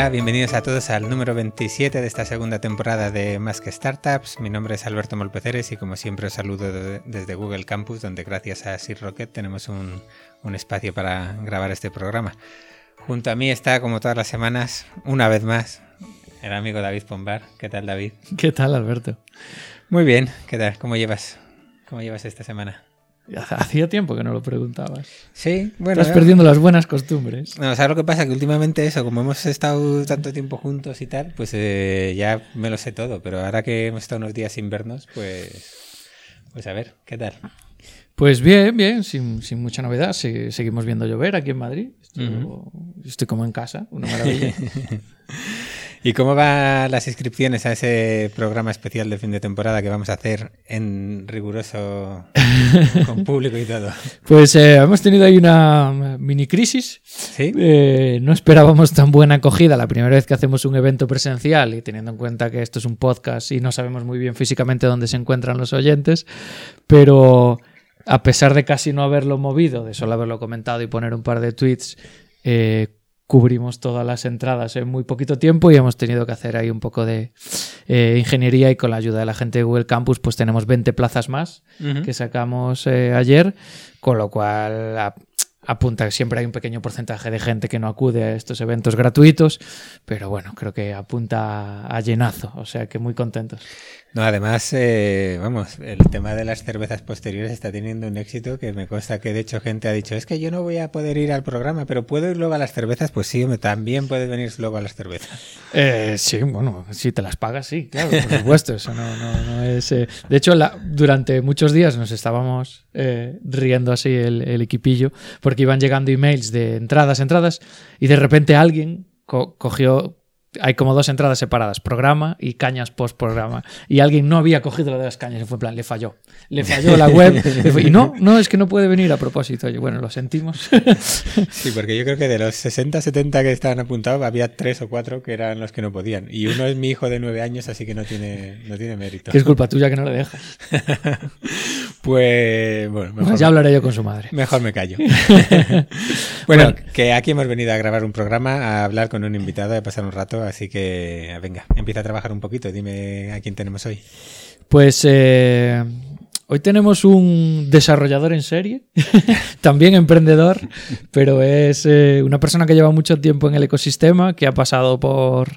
Hola, bienvenidos a todos al número 27 de esta segunda temporada de Más que Startups. Mi nombre es Alberto Molpeceres y como siempre os saludo desde Google Campus, donde gracias a Sir Rocket tenemos un, un espacio para grabar este programa. Junto a mí está, como todas las semanas, una vez más, el amigo David Pombar. ¿Qué tal, David? ¿Qué tal, Alberto? Muy bien, ¿qué tal? ¿Cómo llevas? ¿Cómo llevas esta semana? Hacía tiempo que no lo preguntabas. Sí, bueno. Estás perdiendo las buenas costumbres. No, ¿sabes lo que pasa? Que últimamente eso, como hemos estado tanto tiempo juntos y tal, pues eh, ya me lo sé todo. Pero ahora que hemos estado unos días sin vernos, pues. Pues a ver, ¿qué tal? Pues bien, bien, sin, sin mucha novedad. seguimos viendo llover aquí en Madrid. Estoy, como en casa, una maravilla. ¿Y cómo van las inscripciones a ese programa especial de fin de temporada que vamos a hacer en riguroso con público y todo? Pues eh, hemos tenido ahí una mini crisis. ¿Sí? Eh, no esperábamos tan buena acogida la primera vez que hacemos un evento presencial y teniendo en cuenta que esto es un podcast y no sabemos muy bien físicamente dónde se encuentran los oyentes, pero a pesar de casi no haberlo movido, de solo haberlo comentado y poner un par de tweets, eh, cubrimos todas las entradas en muy poquito tiempo y hemos tenido que hacer ahí un poco de eh, ingeniería y con la ayuda de la gente de Google Campus pues tenemos 20 plazas más que sacamos eh, ayer, con lo cual apunta que siempre hay un pequeño porcentaje de gente que no acude a estos eventos gratuitos, pero bueno, creo que apunta a llenazo, o sea que muy contentos. No, además, eh, vamos, el tema de las cervezas posteriores está teniendo un éxito que me consta que de hecho gente ha dicho, es que yo no voy a poder ir al programa, pero ¿puedo ir luego a las cervezas? Pues sí, también puedes venir luego a las cervezas. Eh, sí, bueno, si te las pagas, sí, claro, por supuesto, eso no, no, no es... Eh, de hecho, durante muchos días nos estábamos riendo así el, el, equipillo, porque iban llegando emails de entradas, entradas, y de repente alguien cogió hay como dos entradas separadas, programa y cañas post programa. Y alguien no había cogido lo de las cañas y fue en plan, le falló. Le falló la web. y no, no, es que no puede venir a propósito. Y bueno, lo sentimos. sí, porque yo creo que de los 60, 70 que estaban apuntados, había tres o cuatro que eran los que no podían. Y uno es mi hijo de nueve años, así que no tiene, no tiene mérito. Que es culpa tuya que no le dejas. pues bueno, mejor, ya hablaré yo con su madre. Mejor me callo. bueno, que aquí hemos venido a grabar un programa, a hablar con un invitado, a pasar un rato así que venga, empieza a trabajar un poquito. Dime a quién tenemos hoy. Pues eh, hoy tenemos un desarrollador en serie, también emprendedor, pero es eh, una persona que lleva mucho tiempo en el ecosistema, que ha pasado por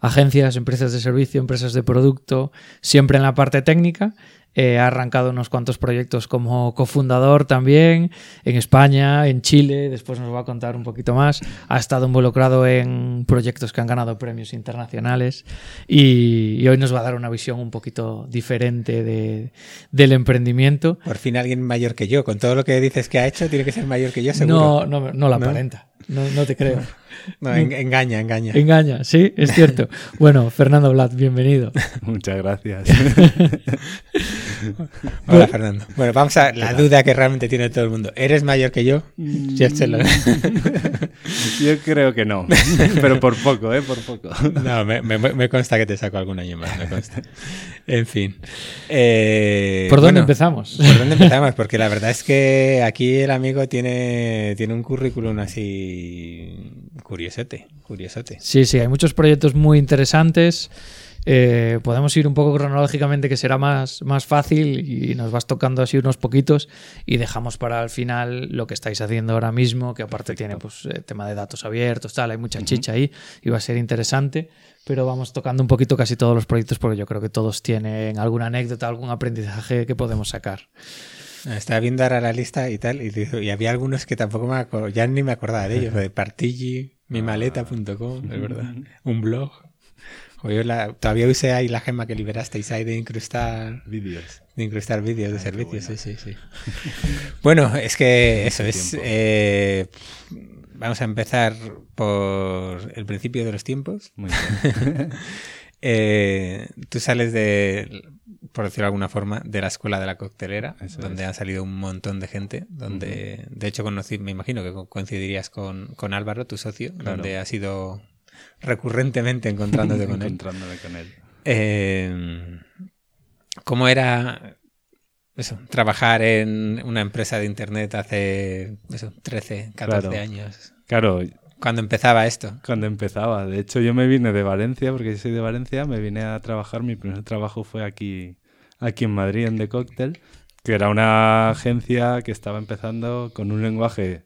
agencias, empresas de servicio, empresas de producto, siempre en la parte técnica eh, ha arrancado unos cuantos proyectos como cofundador también en España, en Chile, después nos va a contar un poquito más. Ha estado involucrado en proyectos que han ganado premios internacionales y, hoy nos va a dar una visión un poquito diferente de, del emprendimiento. Por fin alguien mayor que yo, con todo lo que dices que ha hecho, tiene que ser mayor que yo, seguro. No, no, no la aparenta, no, no te creo. No, engaña, engaña. Engaña, sí, es cierto. Bueno, Fernando Blatt, bienvenido. Muchas gracias. Hola, Fernando. Bueno, vamos a la duda que realmente tiene todo el mundo. ¿Eres mayor que yo? Mm. yo creo que no, pero por poco, ¿eh? Por poco. No, me, consta que te saco algún año más, me consta. En fin. Eh, ¿Por dónde empezamos? ¿Por dónde empezamos? Porque la verdad es que aquí el amigo tiene, tiene un currículum así curiosote, curiosote. Sí, sí, hay muchos proyectos muy interesantes. Eh, podemos ir un poco cronológicamente que será más, más fácil y nos vas tocando así unos poquitos y dejamos para el final lo que estáis haciendo ahora mismo, que aparte tiene pues eh, tema de datos abiertos, tal, hay mucha chicha ahí y va a ser interesante, pero vamos tocando un poquito casi todos los proyectos porque yo creo que todos tienen alguna anécdota, algún aprendizaje que podemos sacar. Estaba viendo ahora la lista y tal, y, había algunos que tampoco me ya ni me acordaba de ellos, de Partigi, mimaleta.com, es verdad, un blog. todavía usé ahí la gema que liberasteis ahí de incrustar vídeos. De incrustar vídeos de servicios, sí, sí, sí. bueno, es que eso es. Eh, vamos a empezar por el principio de los tiempos. Muy bien. Eh, tú sales de por decirlo de alguna forma, de la escuela de la coctelera, donde han salido un montón de gente, donde de hecho conocí, me imagino que coincidirías con, con Álvaro, tu socio, donde has ido recurrentemente encontrándote con él. con él. Eh, ¿Cómo era eso, trabajar en una empresa de internet hace eso, 13, 14 años? Claro, Cuando empezaba esto. Cuando empezaba. De hecho, yo me vine de Valencia, porque yo soy de Valencia, me vine a trabajar. Mi primer trabajo fue aquí, aquí en Madrid, en The Cocktail, que era una agencia que estaba empezando con un lenguaje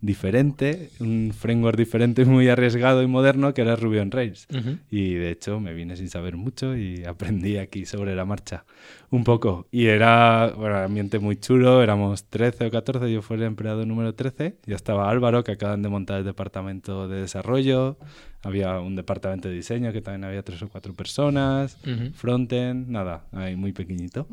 diferente, un framework diferente, muy arriesgado y moderno, que era Ruby on Rails. Y de hecho me vine sin saber mucho y aprendí aquí sobre la marcha un poco. Y era bueno, un ambiente muy chulo, éramos 13 o 14, yo fui el empleado número 13, ya estaba Álvaro, que acaban de montar el departamento de desarrollo, había un departamento de diseño que también había tres o cuatro personas, Ujú. frontend, nada, ahí muy pequeñito.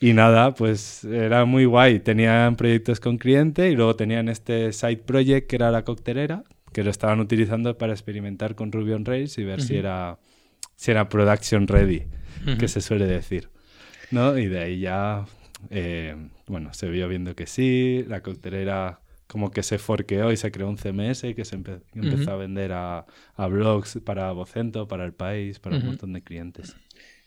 Y nada, pues era muy guay. Tenían proyectos con cliente y luego tenían este side project que era la coctelera, que lo estaban utilizando para experimentar con Ruby on Rails y ver si Ujú. era si era production ready, Ujú. que se suele decir. ¿no? Y de ahí ya, eh, bueno, se vio viendo que sí, la coctelera como que se forqueó y se creó un CMS que se empe- que empezó a vender a, a blogs para Vocento, para El País, para un montón de clientes.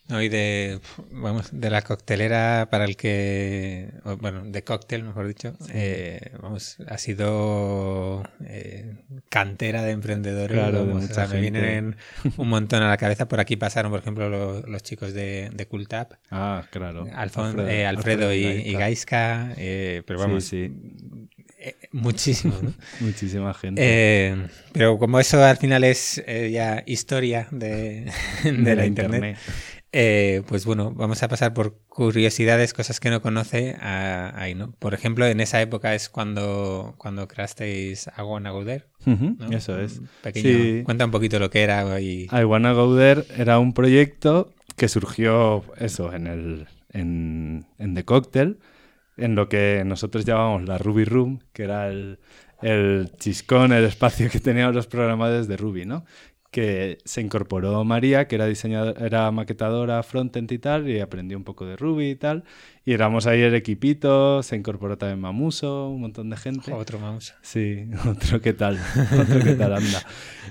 ¿no? Y de, vamos, de la coctelera para el que, bueno, de cóctel, mejor dicho, eh, vamos, ha sido eh, cantera de emprendedores. Claro, de o mucha sea, me gente. vienen un montón a la cabeza. Por aquí pasaron, por ejemplo, lo- los chicos de, de Cooltap, Ah, claro. Alfon- eh, Alfredo, y, y Gaisca. Eh, pero vamos, sí. Muchísimo, ¿no? Muchísima gente. Eh, pero como eso al final es eh, ya historia de, de la, internet, eh, pues bueno, vamos a pasar por curiosidades, cosas que no conoce ahí, ¿no? Por ejemplo, en esa época es cuando, cuando creasteis I Wanna Go There, ¿no? Eso es. Pequeño, Sí. Cuenta un poquito lo que era y... I Wanna Go There era un proyecto que surgió, eso, en, el, en, en The Cocktail, en lo que nosotros llamábamos la Ruby Room, que era el, el chiscón, el espacio que tenían los programadores de Ruby, ¿no? Que se incorporó María, que era diseñadora, era maquetadora frontend y tal, y aprendió un poco de Ruby y tal. Y éramos ahí el equipito, se incorporó también Mamuso, un montón de gente. Otro mouse. Sí, otro que tal, otro que tal anda.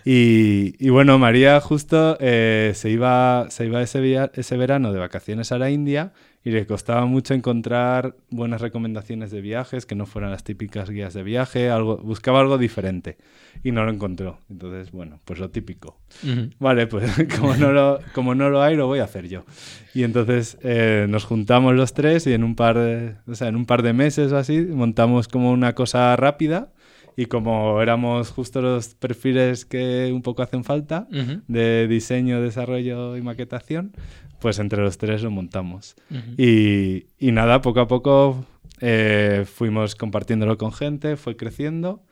Y, y bueno, María justo eh, se iba, se iba ese, ese verano de vacaciones a la India y le costaba mucho encontrar buenas recomendaciones de viajes que no fueran las típicas guías de viaje, algo, buscaba algo diferente y no lo encontró. Entonces, bueno, pues lo típico. Ujú. Vale, pues como no lo, como no lo hay, lo voy a hacer yo. Y entonces eh, nos juntamos los tres y en un par de, o sea, en un par de meses o así montamos como una cosa rápida y como éramos justo los perfiles que un poco hacen falta Ujú. de diseño, desarrollo y maquetación, pues entre los tres lo montamos. Y, y nada, poco a poco eh, fuimos compartiéndolo con gente, fue creciendo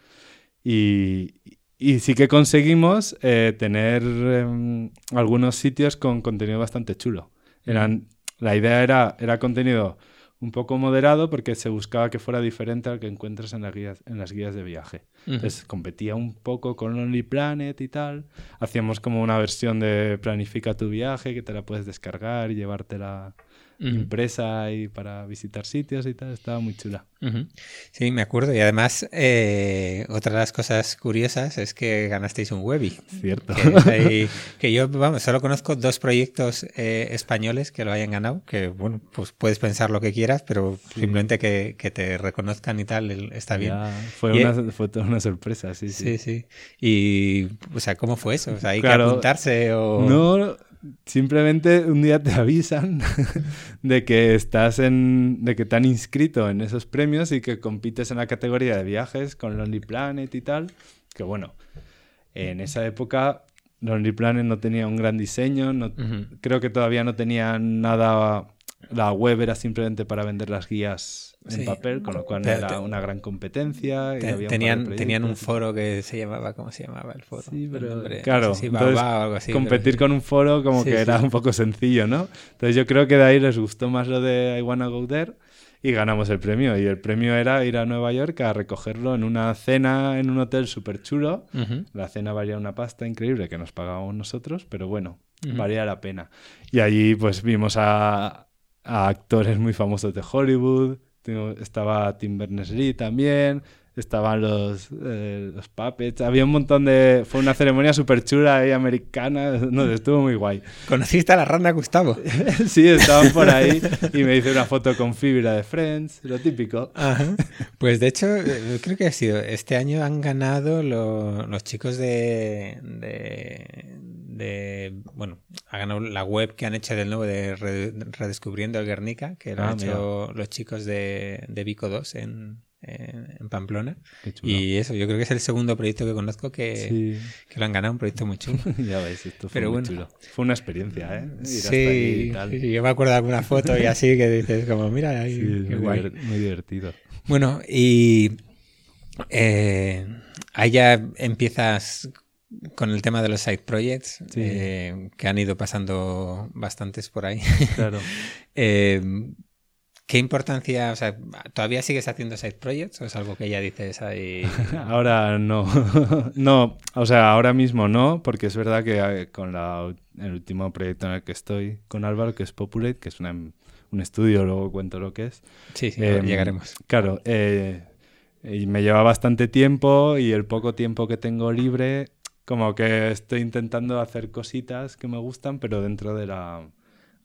y, y sí que conseguimos eh, tener em, algunos sitios con contenido bastante chulo. Eran, la idea era, era contenido un poco moderado porque se buscaba que fuera diferente al que encuentras en las guías, en las guías de viaje. Entonces competía un poco con Lonely Planet y tal. Hacíamos como una versión de planifica tu viaje que te la puedes descargar y llevártela Impresa y para visitar sitios y tal. Estaba muy chula. Sí, me acuerdo. Y además, eh, otra de las cosas curiosas es que ganasteis un Webby. Cierto. Que, es ahí- que yo, vamos, solo conozco dos proyectos eh, españoles que lo hayan ganado, que, bueno, pues puedes pensar lo que quieras, pero simplemente que, que te reconozcan y tal, el- está bien. Ya, fue, Y- una, fue toda una sorpresa, sí, Sí, sí. sí. Y, o sea, ¿cómo fue eso? O sea, ¿hay Claro. que apuntarse o...? No, simplemente un día te avisan de que estás en. de que te han inscrito en esos premios y que compites en la categoría de viajes con Lonely Planet y tal. Que bueno, en esa época Lonely Planet no tenía un gran diseño, no, creo que todavía no tenía nada. La web era simplemente para vender las guías en papel, con lo cual no Pero era te- una gran competencia. y Te- había un tenían, tenían un foro que se llamaba, ¿cómo se llamaba el foro? Sí, El pero nombre, claro, no sé si entonces, algo así, competir pero- con un foro como Sí, que era un poco sencillo, ¿no? Entonces yo creo que de ahí les gustó más lo de I Wanna Go There y ganamos el premio. Y el premio era ir a Nueva York a recogerlo en una cena en un hotel súper chulo. La cena valía una pasta increíble que nos pagábamos nosotros, pero bueno, valía la pena. Y allí pues vimos a, a actores muy famosos de Hollywood. Tengo- Estaba Tim Berners-Lee también. estaban los, eh, los puppets, había un montón de... Fue una ceremonia súper chula ahí, americana, no, estuvo muy guay. ¿Conociste a la rana Gustavo? sí, estaban por ahí y me hice una foto con fibra de Friends, lo típico. Pues de hecho, eh, creo que ha sido, este año han ganado los chicos de, de, bueno, ha ganado la web que han hecho del nuevo de Redescubriendo el Guernica, que lo han ah, hecho los chicos de, de Vico 2 en en Pamplona. Y eso, yo creo que es el segundo proyecto que conozco que, que lo han ganado, un proyecto muy chulo. ya veis, esto fue muy chulo. Fue una experiencia, ¿eh? sí, yo me acuerdo de alguna foto y así que dices, como, mira, ahí, qué muy, guay. muy divertido. Bueno, y eh, ahí ya empiezas con el tema de los side projects, eh, que han ido pasando bastantes por ahí. Claro. eh, ¿Qué importancia, o sea, todavía sigues haciendo side projects o es algo que ya dices ahí? ahora no, no, o sea, ahora mismo no, porque es verdad que eh, con la, el último proyecto en el que estoy con Álvaro, que es Populate, que es un estudio, luego cuento lo que es. Sí, sí, em, llegaremos. Claro, eh, me lleva bastante tiempo y el poco tiempo que tengo libre, como que estoy intentando hacer cositas que me gustan, pero dentro de la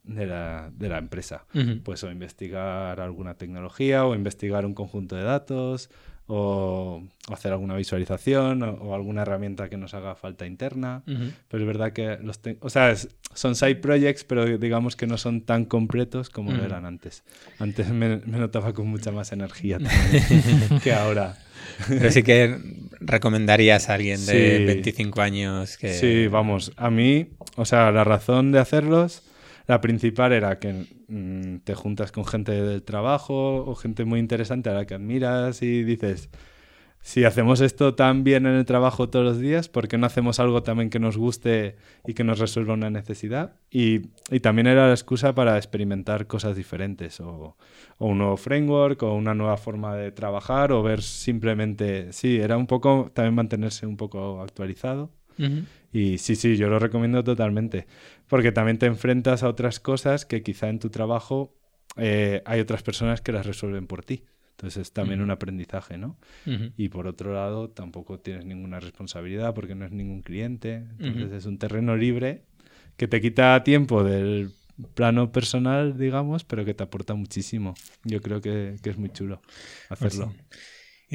de la, de la empresa. Pues o investigar alguna tecnología o investigar un conjunto de datos o, hacer alguna visualización o, alguna herramienta que nos haga falta interna. Pero es verdad que los... O sea, son side projects, pero digamos que no son tan completos como lo eran antes. Antes me, notaba con mucha más energía que ahora. Pero sí que recomendarías a alguien de 25 años que... Sí, vamos, a mí, o sea, la razón de hacerlos la principal era que mm, te juntas con gente del trabajo o gente muy interesante a la que admiras y dices, si hacemos esto tan bien en el trabajo todos los días, ¿por qué no hacemos algo también que nos guste y que nos resuelva una necesidad? Y, también era la excusa para experimentar cosas diferentes, o, o, un nuevo framework, o una nueva forma de trabajar, o ver simplemente, sí, era un poco también mantenerse un poco actualizado. Y sí, sí, yo lo recomiendo totalmente, porque también te enfrentas a otras cosas que quizá en tu trabajo eh, hay otras personas que las resuelven por ti. Entonces es también un aprendizaje, ¿no? Y por otro lado, tampoco tienes ninguna responsabilidad porque no es ningún cliente. Entonces es un terreno libre que te quita tiempo del plano personal, digamos, pero que te aporta muchísimo. Yo creo que, es muy chulo pues hacerlo.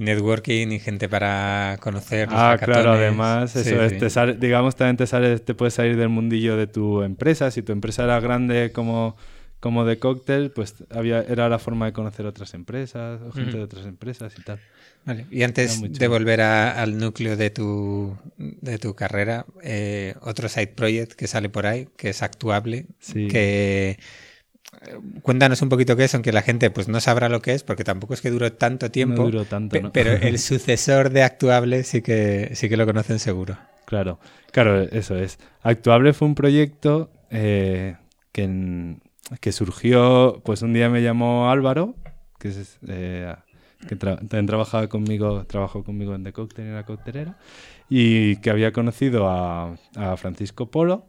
Y networking y gente para conocer. ah, claro, además, eso es, digamos, también te, sale, te puedes salir del mundillo de tu empresa. Si tu empresa era grande como, como de cóctel, pues había, era la forma de conocer otras empresas o gente de otras empresas y tal. Vale. Y antes de volver al núcleo de tu, de tu carrera, eh, otro side project que sale por ahí, que es actuable, que Cuéntanos un poquito qué es, aunque la gente pues no sabrá lo que es, porque tampoco es que duró tanto tiempo. No duró tanto, ¿no? Pero el sucesor de Actuable sí que, sí que lo conocen seguro. Claro, claro, eso es. Actuable fue un proyecto eh, que, que surgió, pues un día me llamó Álvaro, que es... Eh, que también trabajaba conmigo, trabajó conmigo en The Cocktail en la coctelera, y que había conocido a, a Francisco Polo,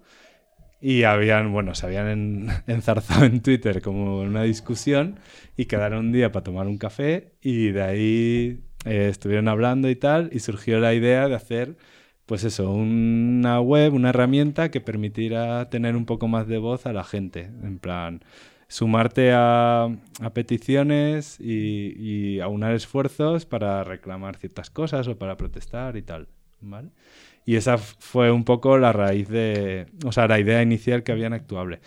y habían, bueno, se habían enzarzado en Twitter como una discusión y quedaron un día para tomar un café y de ahí eh, estuvieron hablando y tal y surgió la idea de hacer, pues eso, una web, una herramienta que permitiera tener un poco más de voz a la gente, en plan sumarte a, a peticiones y, y aunar esfuerzos para reclamar ciertas cosas o para protestar y tal, ¿vale? Y esa fue un poco la raíz de, o sea, la idea inicial que había en Actuable.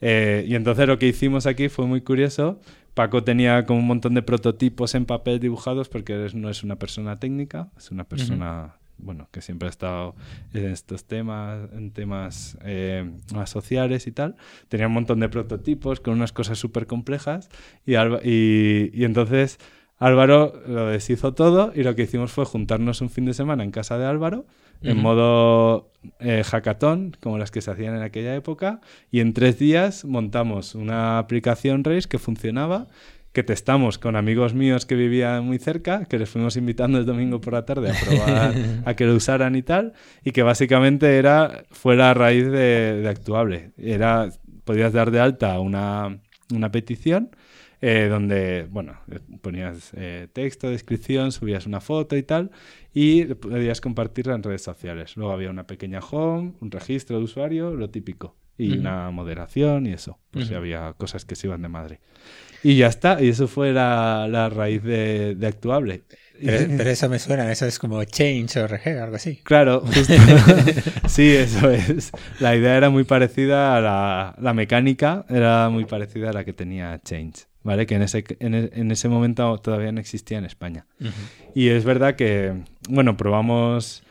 Eh, y entonces lo que hicimos aquí fue muy curioso. Paco tenía como un montón de prototipos en papel dibujados porque no es una persona técnica, es una persona, bueno, que siempre ha estado en estos temas, en temas eh, más sociales y tal. Tenía un montón de prototipos con unas cosas súper complejas y, y, y entonces Álvaro lo deshizo todo y lo que hicimos fue juntarnos un fin de semana en casa de Álvaro en modo eh, hackathon, como las que se hacían en aquella época, y en tres días montamos una aplicación Race que funcionaba, que testamos con amigos míos que vivían muy cerca, que les fuimos invitando el domingo por la tarde a probar a que lo usaran y tal, y que básicamente era, fue la raíz de, de Actuable. Era, podías dar de alta una, una petición eh, donde, bueno, ponías eh, texto, descripción, subías una foto y tal, y podías compartirla en redes sociales. Luego había una pequeña home, un registro de usuario, lo típico, y una moderación y eso, pues si había cosas que se iban de madre. Y ya está, y eso fue la, la raíz de, de Actuable. Pero, eso me suena, eso es como Change.org o algo así. Claro, justo. sí, eso es. La idea era muy parecida a la, la, mecánica, era muy parecida a la que tenía Change, ¿vale? Que en ese, en, en ese momento todavía no existía en España. Y es verdad que, bueno, probamos...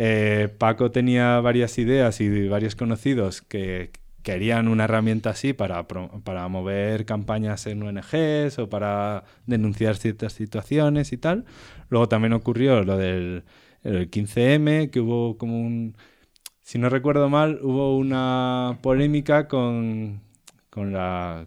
Eh, Paco tenía varias ideas y varios conocidos que, querían una herramienta así para, para mover campañas en ONGs o para denunciar ciertas situaciones y tal. Luego también ocurrió lo del 15M, que hubo como un... Si no recuerdo mal, hubo una polémica con, con la...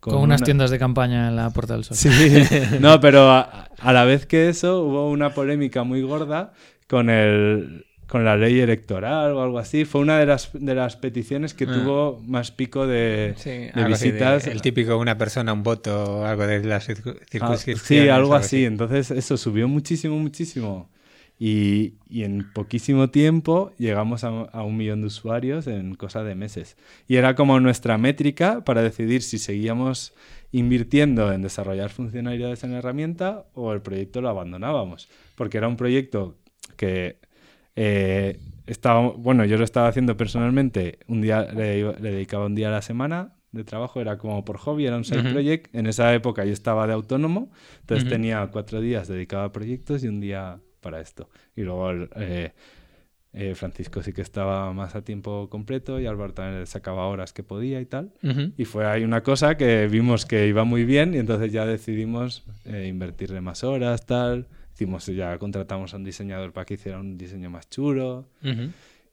Con, unas tiendas de campaña en la Puerta del Sol. Sí, no, pero a, a la vez que eso hubo una polémica muy gorda con el, con la ley electoral o algo así. Fue una de las, de las peticiones que ah. tuvo más pico de, visitas. el típico una persona, un voto, o algo de las circunscripciones. sí, algo así. Entonces eso subió muchísimo, muchísimo. Y, y en poquísimo tiempo llegamos a, a, un millón de usuarios en cosa de meses. Y era como nuestra métrica para decidir si seguíamos invirtiendo en desarrollar funcionalidades en la herramienta o el proyecto lo abandonábamos. Porque era un proyecto que eh, estaba, bueno, yo lo estaba haciendo personalmente, un día le, dedicaba un día a la semana de trabajo, era como por hobby, era un side project. En esa época yo estaba de autónomo, entonces tenía cuatro días dedicados a proyectos y un día para esto. Y luego eh, eh, Francisco sí que estaba más a tiempo completo y Álvaro también sacaba horas que podía y tal. Y fue ahí una cosa que vimos que iba muy bien y entonces ya decidimos invertirle más horas, tal ya contratamos a un diseñador para que hiciera un diseño más chulo.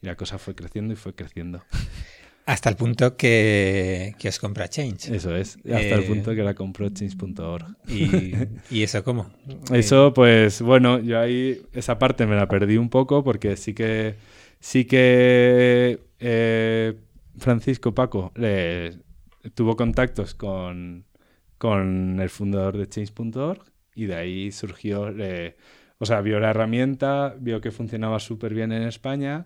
Y la cosa fue creciendo y fue creciendo. Hasta el punto que, que os compra Change. Eso es, hasta el eh, punto que la compró Change.org. ¿Y, ¿Y, eso cómo? Eso, pues bueno, yo ahí esa parte me la perdí un poco porque sí que, sí que eh, Francisco Paco le, tuvo contactos con, con el fundador de Change.org y de ahí surgió, o sea, vio la herramienta, vio que funcionaba súper bien en España.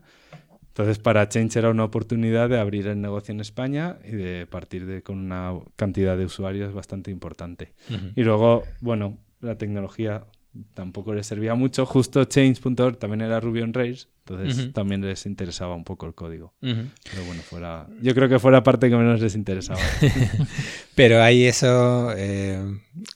Entonces, para Change era una oportunidad de abrir el negocio en España y de partir de, con una cantidad de usuarios bastante importante. Y luego, bueno, la tecnología tampoco le servía mucho. Justo Change.org también era Ruby on Rails, entonces también les interesaba un poco el código. Pero bueno, fuera, yo creo que fue la parte que menos les interesaba. Pero ahí eso, eh,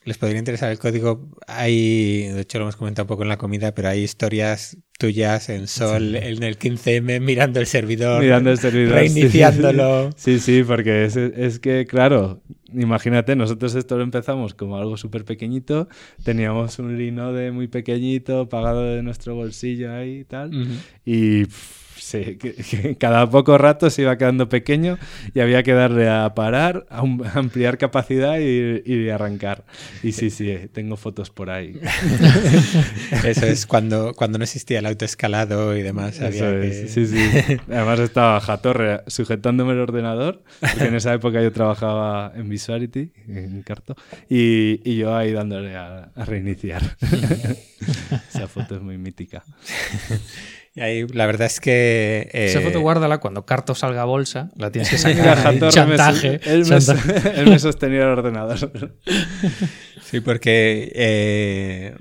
les podría interesar el código. Hay, de hecho lo hemos comentado un poco en la comida, pero hay historias tuyas en Sol, en el 15M, mirando el servidor. Mirando el servidor. Reiniciándolo. Sí, sí, porque es, es que, claro, imagínate, nosotros esto lo empezamos como algo súper pequeñito, teníamos un linode muy pequeñito, pagado de nuestro bolsillo ahí y tal, y Sí, que, cada poco rato se iba quedando pequeño y había que darle a parar, a, ampliar capacidad y, arrancar. Y sí, sí, tengo fotos por ahí. Eso es cuando, cuando no existía el autoescalado y demás. sí, sí. Además estaba Jatorre sujetándome el ordenador, porque en esa época yo trabajaba en Visuality, en Carto, y, y yo ahí dándole a, a reiniciar. Esa foto es muy mítica. ahí, la verdad es que. Eh... Esa foto guárdala cuando Carto salga a bolsa, la tienes que sacar. chantaje. él, me, sostenía el ordenador. sí, porque. Eh,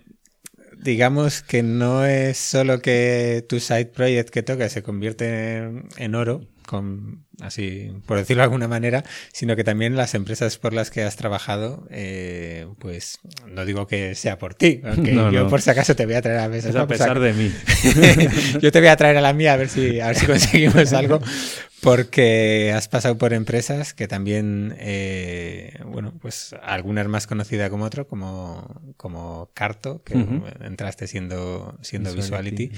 digamos que no es solo que tu side project que toca se convierte en oro, con, así por decirlo de alguna manera, sino que también las empresas por las que has trabajado, eh, pues no digo que sea por ti, aunque yo por si acaso te voy a traer a veces. Es a pesar de mí. yo te voy a traer a la mía a ver si, a ver si conseguimos algo, porque has pasado por empresas que también, eh, bueno, pues algunas más conocida como otro, como, como Carto, que entraste siendo, siendo Visuality,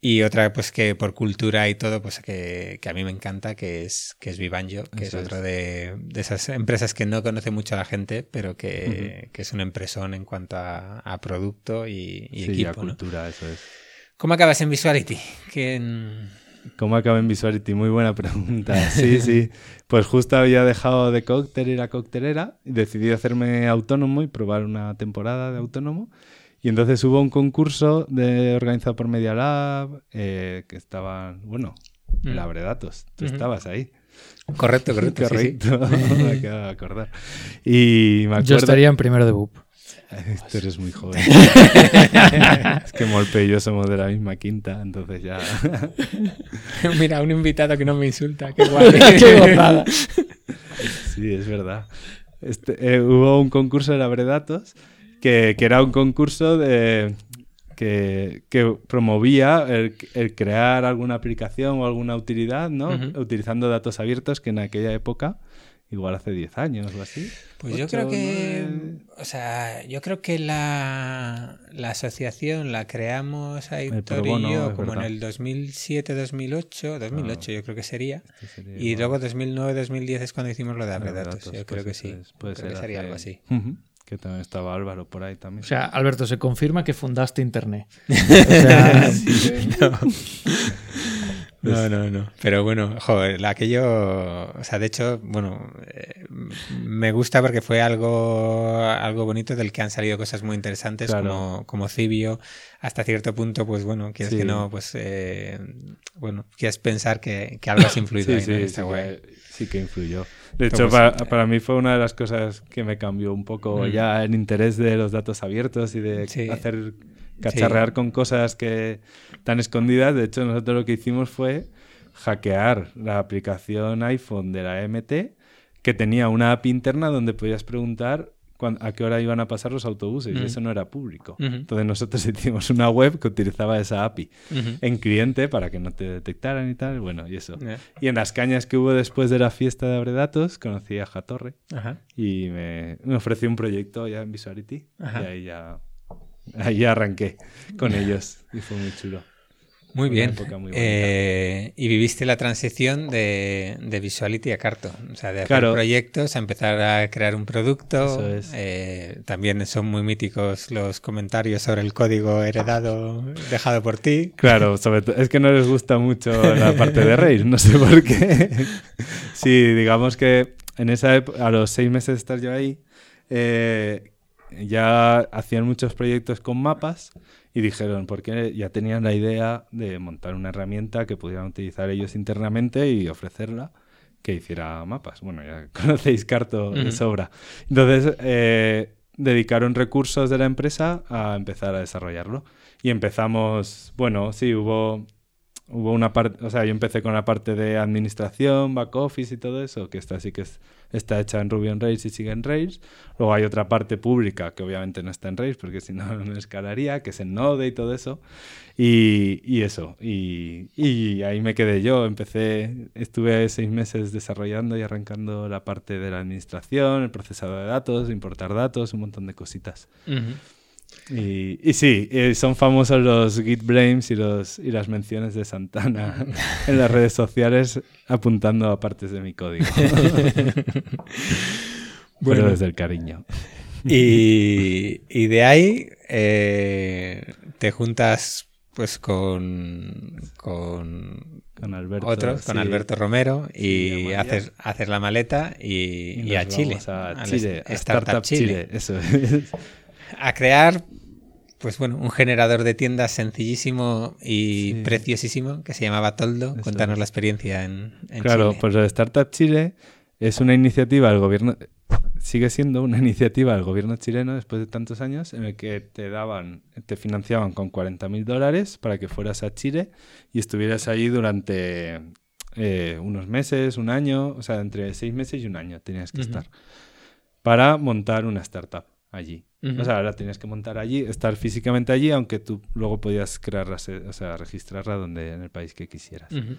y otra pues que por cultura y todo, pues que, que, a mí me encanta, que es, que es Vivanjo, que es otro de, de, esas empresas que no conoce mucho a la gente, pero que, que es una empresón en cuanto a, a producto y, y sí, equipo. cultura, eso es. ¿Cómo acabas en Visuality? ¿Quién ¿Cómo acabé en Visuality? Muy buena pregunta. Sí, sí. Pues justo había dejado de cóctel y la coctelera y decidí hacerme autónomo y probar una temporada de autónomo. Y entonces hubo un concurso de, organizado por Media Lab eh, que estaban, bueno, el Mm. Tú estabas ahí. Correcto, correcto. sí, sí. Correcto. me acabo de acordar. Y me acuerdo... Yo estaría en primero de BUP. Tú eres muy joven. es que Molpe y yo somos de la misma quinta, entonces ya... Mira, un invitado que no me insulta. Qué guay. Qué gozada. Sí, es verdad. Este, eh, hubo un concurso de Labredatos que, que era un concurso de, que, que promovía el, el crear alguna aplicación o alguna utilidad, ¿no? Utilizando datos abiertos que en aquella época, igual hace 10 años o así. Pues yo creo que, o sea, yo creo que la, la asociación la creamos Aitor y Bono, yo como en el 2007-2008, 2008 yo creo que sería. Este sería Y igual. luego 2009-2010 es cuando hicimos lo de Abredatos. Labredatos, Yo creo pues que sí. puede creo que ser sería hace- algo así. Ujú. Que también estaba Álvaro por ahí también. O sea, Alberto, se confirma que fundaste Internet. O sea, No, no, no. Pero bueno, joder, aquello, o sea, de hecho, bueno, eh, me gusta porque fue algo, algo bonito del que han salido cosas muy interesantes Claro. como, como Cibio. Hasta cierto punto, pues bueno, quieres Sí. que no, pues eh, bueno, quieres pensar que, que algo has influido Sí, ahí, sí, ¿no? sí, Está guay. que, sí que influyó. De hecho, para, para mí fue una de las cosas que me cambió un poco Mm. ya el interés de los datos abiertos y de Sí. hacer cacharrear con cosas que tan escondidas. De hecho, nosotros lo que hicimos fue hackear la aplicación iPhone de la MT que tenía una API interna donde podías preguntar a qué hora iban a pasar los autobuses y eso no era público. Entonces nosotros hicimos una web que utilizaba esa API en cliente para que no te detectaran y tal, bueno, y eso. Y en las cañas que hubo después de la fiesta de Abredatos, conocí a Jatorre y me, me ofreció un proyecto ya en Visuality. Y ahí ya, ahí ya arranqué con ellos y fue muy chulo. Muy bien. época muy bonita. Eh, y viviste la transición de, de Visuality a Carto. O sea, de hacer Claro. proyectos a empezar a crear un producto. Eso es. Eh, también son muy míticos los comentarios sobre el código heredado, dejado por ti. Claro, sobre todo, es que no les gusta mucho la parte de Rails, no sé por qué. sí, digamos que en esa a los seis meses de estar yo ahí, eh, ya hacían muchos proyectos con mapas y dijeron, porque ya tenían la idea de montar una herramienta que pudieran utilizar ellos internamente y ofrecerla que hiciera mapas. Bueno, ya conocéis Carto de sobra. Entonces, eh, dedicaron recursos de la empresa a empezar a desarrollarlo. Y empezamos, bueno, sí, hubo, hubo una parte, o sea, yo empecé con la parte de administración, back office y todo eso, que esta sí que es- está hecha en Ruby on Rails y sigue en Rails. Luego hay otra parte pública que obviamente no está en Rails porque si no, no escalaría, que es en Node y todo eso. Y, y eso, y, y ahí me quedé yo. Empecé, estuve seis meses desarrollando y arrancando la parte de la administración, el procesado de datos, importar datos, un montón de cositas. Y, y sí, eh, son famosos los Git Blames y, los, y las menciones de Santana en las redes sociales apuntando a partes de mi código. Bueno. Pero desde el cariño. Y, y de ahí eh, te juntas pues con, con Con Alberto. otros, con sí. Alberto Romero y haces, haces la maleta y, Y y a Chile. A Chile, a Startup Chile. Eso es. A crear, pues bueno, un generador de tiendas sencillísimo y Sí. preciosísimo que se llamaba Toldo. Eso Cuéntanos la experiencia en, en Claro, Chile. pues Startup Chile es una iniciativa del gobierno, sigue siendo una iniciativa del gobierno chileno después de tantos años en el que te daban, te financiaban con 40 mil dólares para que fueras a Chile y estuvieras allí durante eh, unos meses, un año, o sea, entre seis meses y un año tenías que estar para montar una startup allí. Ujú. O sea, la tenías que montar allí, estar físicamente allí, aunque tú luego podías crearla, se- o sea, registrarla donde en el país que quisieras. Ujú.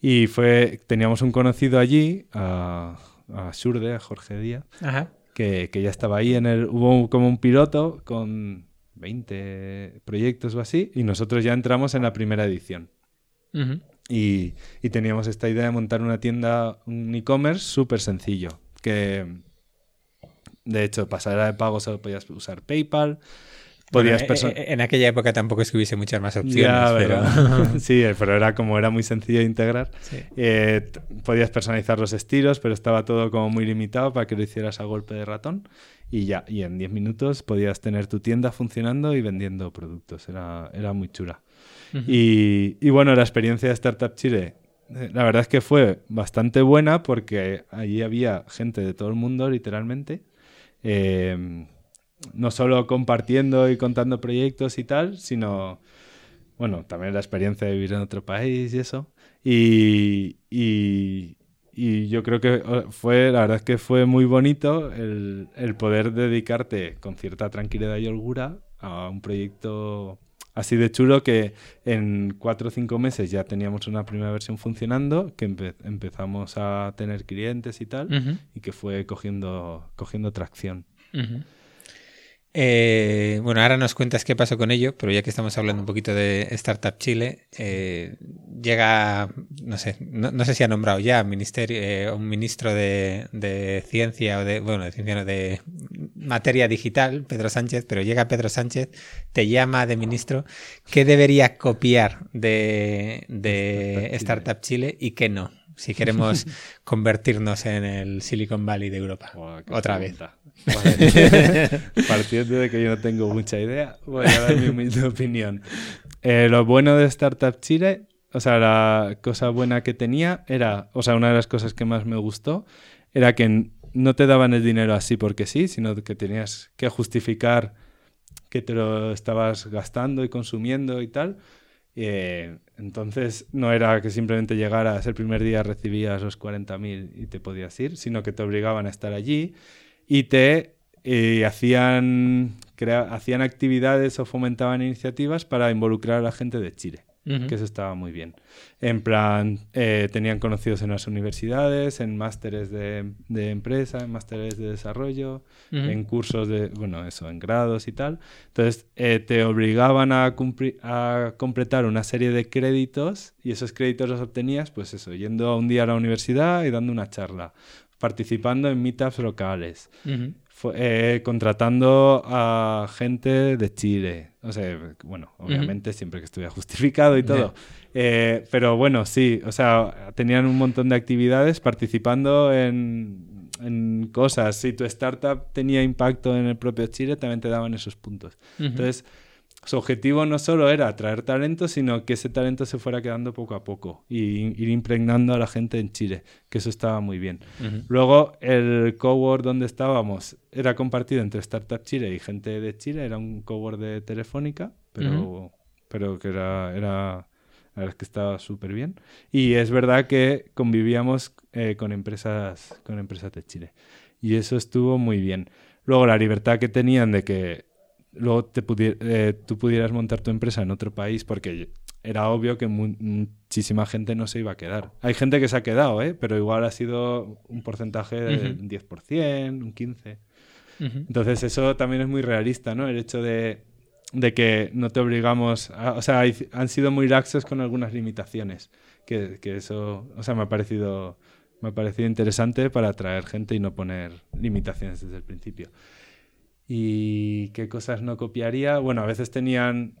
Y fue, teníamos un conocido allí, a, a Surde, a Jorge Díaz, Ajá. que, que ya estaba ahí en el... Hubo como un piloto con 20 proyectos o así, y nosotros ya entramos en la primera edición. Ujú. Y, y teníamos esta idea de montar una tienda, un e-commerce súper sencillo, que de hecho pasarela de pago solo podías usar PayPal, podías Bueno, eh, eh, en aquella época tampoco es que hubiese muchas más opciones, Ya, pero... sí, pero era como era muy sencillo de integrar. Sí. Eh, podías personalizar los estilos, pero estaba todo como muy limitado para que lo hicieras a golpe de ratón. Y ya, y en 10 minutos podías tener tu tienda funcionando y vendiendo productos. Era, era muy chula. y, y bueno, la experiencia de Startup Chile, la verdad es que fue bastante buena porque allí había gente de todo el mundo, literalmente. Eh, no solo compartiendo y contando proyectos y tal, sino, bueno, también la experiencia de vivir en otro país y eso. Y, y, y yo creo que fue, la verdad es que fue muy bonito el, el poder dedicarte con cierta tranquilidad y holgura a un proyecto así de chulo que en cuatro o cinco meses ya teníamos una primera versión funcionando, que empe- empezamos a tener clientes y tal, y que fue cogiendo, cogiendo tracción. Eh, bueno, ahora nos cuentas qué pasó con ello, pero ya que estamos hablando un poquito de Startup Chile, eh, llega, no sé, no, no sé si ha nombrado ya ministerio, eh, un ministro de, de ciencia o de, bueno, de ciencia no, de materia digital, Pedro Sánchez, pero llega Pedro Sánchez, te llama de ministro, ¿qué debería copiar de, de Startup Startup Chile y qué no? Si queremos convertirnos en el Silicon Valley de Europa. Otra vez. Vale. Partiendo de que yo no tengo mucha idea, voy a dar mi humilde opinión. Eh, lo bueno de Startup Chile, o sea, la cosa buena que tenía era, o sea, una de las cosas que más me gustó era que no te daban el dinero así porque sí, sino que tenías que justificar que te lo estabas gastando y consumiendo y tal. Eh, entonces no era que simplemente llegaras el primer día recibías los 40.000 y te podías ir, sino que te obligaban a estar allí y te eh, hacían, crea- hacían actividades o fomentaban iniciativas para involucrar a la gente de Chile, que eso estaba muy bien. En plan, eh, tenían conocidos en las universidades, en másteres de, de empresa, en másteres de desarrollo, en cursos de, bueno, eso, en grados y tal. Entonces, eh, te obligaban a, cumplir, a completar una serie de créditos y esos créditos los obtenías, pues eso, yendo un día a la universidad y dando una charla, participando en meetups locales, eh, contratando a gente de Chile. O sea, bueno, obviamente siempre que estuviera justificado y todo. Eh, pero bueno, sí, o sea, tenían un montón de actividades participando en, en cosas. Si tu startup tenía impacto en el propio Chile, también te daban esos puntos. Entonces, su objetivo no solo era atraer talento, sino que ese talento se fuera quedando poco a poco y ir impregnando a la gente en Chile, que eso estaba muy bien. Luego, el cowork donde estábamos era compartido entre Startup Chile y gente de Chile, era un cowork de Telefónica, pero, pero que era, era, la verdad es que estaba súper bien. Y es verdad que convivíamos eh, con, empresas, con empresas de Chile. Y eso estuvo muy bien. Luego, la libertad que tenían de que luego te pudi- eh, tú pudieras montar tu empresa en otro país, porque era obvio que mu- muchísima gente no se iba a quedar. Hay gente que se ha quedado, ¿eh? pero igual ha sido un porcentaje del Ujú. 10%, un 15%. Ujú. Entonces eso también es muy realista, ¿no? El hecho de, de que no te obligamos, a- o sea, hay- han sido muy laxos con algunas limitaciones, que, que eso, o sea, me ha parecido me ha parecido interesante para atraer gente y no poner limitaciones desde el principio. ¿Y qué cosas no copiaría? Bueno, a veces tenían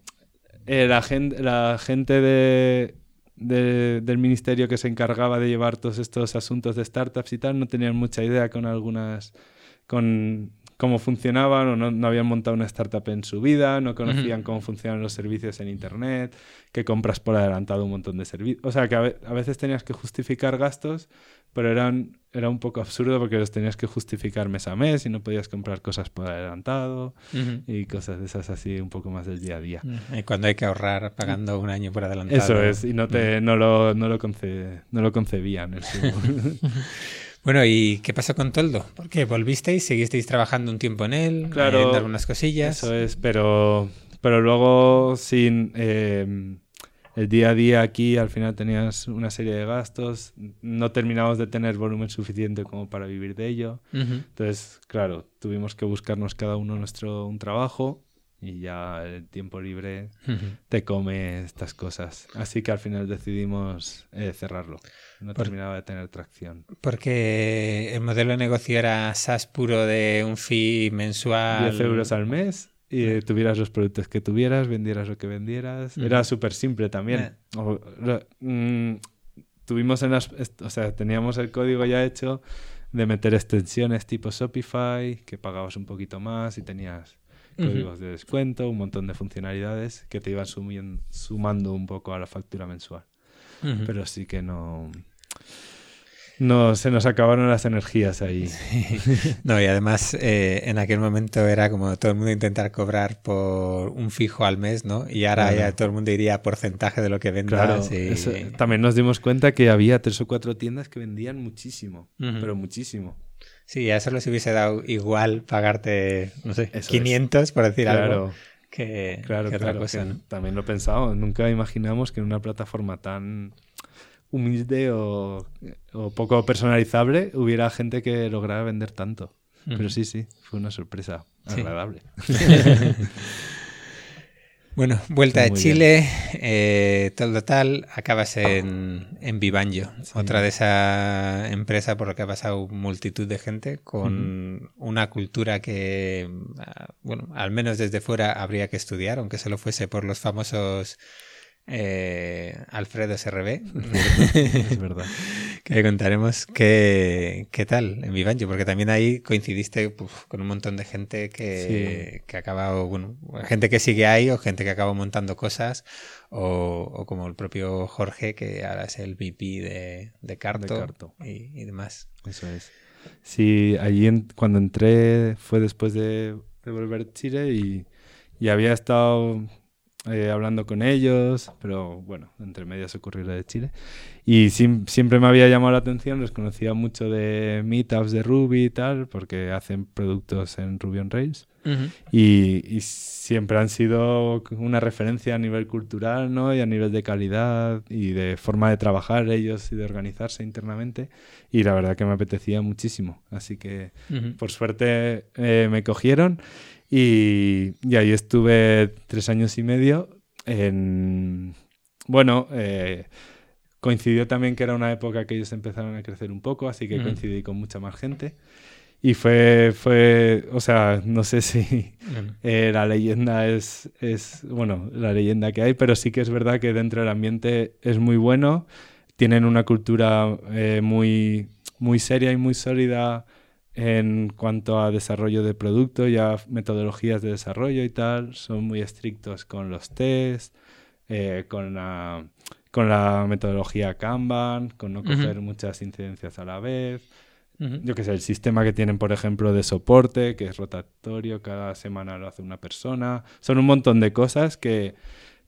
eh, la, gen- la gente de, de- del ministerio que se encargaba de llevar todos estos asuntos de startups y tal, no tenían mucha idea con algunas, con cómo funcionaban o no, no habían montado una startup en su vida, no conocían Ujú. cómo funcionan los servicios en Internet, que compras por adelantado un montón de servicios. O sea, que a, ve- a veces tenías que justificar gastos, pero eran, era un poco absurdo porque los tenías que justificar mes a mes y no podías comprar cosas por adelantado Ujú. y cosas de esas así un poco más del día a día. Y cuando hay que ahorrar pagando un año por adelantado. Eso es, y no, te, no, lo, no, lo, conce- no lo concebían. su- Bueno, ¿y qué pasó con Toldo? Porque volvisteis, seguisteis trabajando un tiempo en él, Claro, algunas cosillas. Eso es, pero, pero luego sin eh, el día a día aquí al final tenías una serie de gastos, no terminamos de tener volumen suficiente como para vivir de ello. Entonces, claro, tuvimos que buscarnos cada uno nuestro un trabajo y ya el tiempo libre te come estas cosas. Así que al final decidimos eh, cerrarlo. No Por- terminaba de tener tracción. Porque el modelo de negocio era SaaS puro de un fee mensual. 10 euros al mes y eh, tuvieras los productos que tuvieras, vendieras lo que vendieras. Era súper simple también. Mm, tuvimos en las, o sea, teníamos el código ya hecho de meter extensiones tipo Shopify, que pagabas un poquito más y tenías códigos de descuento, un montón de funcionalidades que te iban sumando un poco a la factura mensual. Pero sí que no no, se nos acabaron las energías ahí. No, y además eh, en aquel momento era como todo el mundo intentar cobrar por un fijo al mes, ¿no? Y ahora ya todo el mundo iría porcentaje de lo que vendas. Claro, también nos dimos cuenta que había tres o cuatro tiendas que vendían muchísimo, pero muchísimo. Sí, a eso les hubiese dado igual pagarte, no sé, 500 por decir algo. Que, claro, otra cosa, También lo pensamos, nunca imaginamos que en una plataforma tan humilde o, poco personalizable, hubiera gente que lograra vender tanto. Pero sí, sí, fue una sorpresa agradable. bueno, vuelta de Chile, eh, todo tal, acabas en, en Vivanjo, otra de esa empresa por la que ha pasado multitud de gente, con una cultura que, ah, bueno, al menos desde fuera habría que estudiar, aunque solo fuese por los famosos eh, Alfredo SRB. es verdad. que contaremos qué, qué tal en Vivancho, porque también ahí coincidiste con un montón de gente que, que ha acabado, bueno, gente que sigue ahí o gente que acabó montando cosas, o, como el propio Jorge, que ahora es el VP de, de Carto, Y, demás. Eso es. Sí, allí cuando entré fue después de, de volver a Chile y, y había estado eh, hablando con ellos, pero bueno, entre medias ocurrió la de Chile. Y siempre me había llamado la atención, les conocía mucho de meetups de Ruby y tal, porque hacen productos en Ruby on Rails. y, siempre han sido una referencia a nivel cultural ¿no? y a nivel de calidad y de forma de trabajar ellos y de organizarse internamente. Y la verdad que me apetecía muchísimo. Así que por suerte eh, me cogieron. Y, ahí estuve tres años y medio. En, bueno, eh, coincidió también que era una época que ellos empezaron a crecer un poco, así que coincidí con mucha más gente. Y fue, fue, o sea, no sé si eh, la leyenda es, es, bueno, la leyenda que hay, pero sí que es verdad que dentro del ambiente es muy bueno. Tienen una cultura eh, muy, muy seria y muy sólida en cuanto a desarrollo de producto, ya metodologías de desarrollo y tal, son muy estrictos con los tests, eh, con, la, con la metodología Kanban, con no coger muchas incidencias a la vez. Yo que sé, el sistema que tienen, por ejemplo, de soporte, que es rotatorio, cada semana lo hace una persona. Son un montón de cosas que,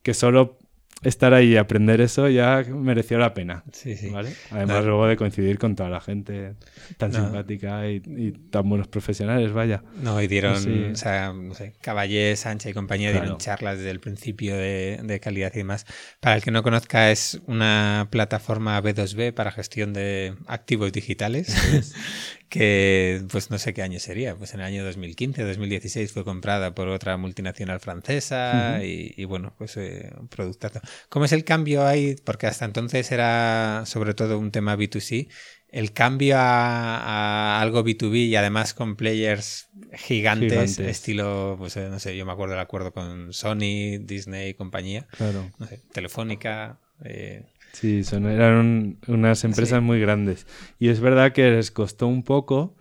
que solo estar ahí y aprender eso ya mereció la pena. Sí, sí. Además, luego de coincidir con toda la gente tan simpática y, tan buenos profesionales, vaya. No, y dieron, o sea, no sé, Caballé, Sánchez y compañía dieron charlas desde el principio de, de, calidad y demás. Para el que no conozca, es una plataforma B2B para gestión de activos digitales que pues no sé qué año sería, pues en el año 2015, 2016 fue comprada por otra multinacional francesa y, bueno, pues eh, un productazo. ¿Cómo es el cambio ahí? Porque hasta entonces era sobre todo un tema B2C. El cambio a, algo B2B y además con players gigantes, estilo, pues eh, no sé, yo me acuerdo del acuerdo con Sony, Disney y compañía. Claro. No sé, Telefónica. Eh, Sí, son, eran unas empresas muy grandes. Y es verdad que les costó un poco,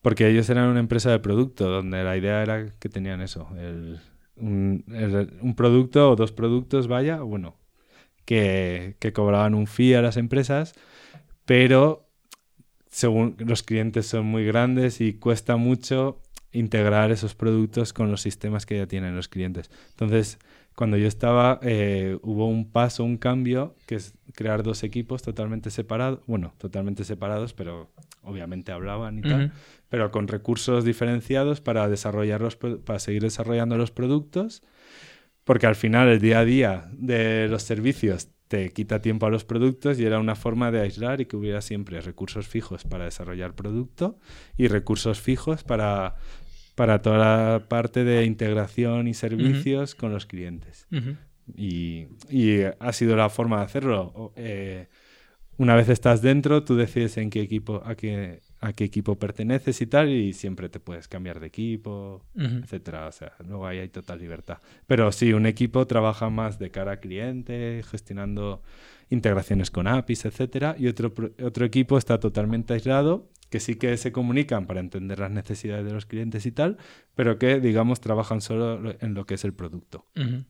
porque ellos eran una empresa de producto, donde la idea era que tenían eso, un, producto o dos productos, vaya, bueno, que, que cobraban un fee a las empresas, pero según los clientes son muy grandes y cuesta mucho integrar esos productos con los sistemas que ya tienen los clientes. Entonces, cuando yo estaba, eh, hubo un paso, un cambio, que es crear dos equipos totalmente separados, bueno, totalmente separados, pero obviamente hablaban y tal, pero con recursos diferenciados para, desarrollarlos, para seguir desarrollando los productos, porque al final el día a día de los servicios te quita tiempo a los productos y era una forma de aislar y que hubiera siempre recursos fijos para desarrollar producto y recursos fijos para para toda la parte de integración y servicios con los clientes. y, ha sido la forma de hacerlo. Eh, una vez estás dentro, tú decides en qué equipo, a qué, a qué equipo perteneces y tal, y siempre te puedes cambiar de equipo, Ujú. etcétera. O sea, luego ahí hay total libertad. Pero sí, un equipo trabaja más de cara a cliente, gestionando integraciones con APIs, etcétera, y otro, otro equipo está totalmente aislado, que sí que se comunican para entender las necesidades de los clientes y tal, pero que, digamos, trabajan solo lo- en lo que es el producto.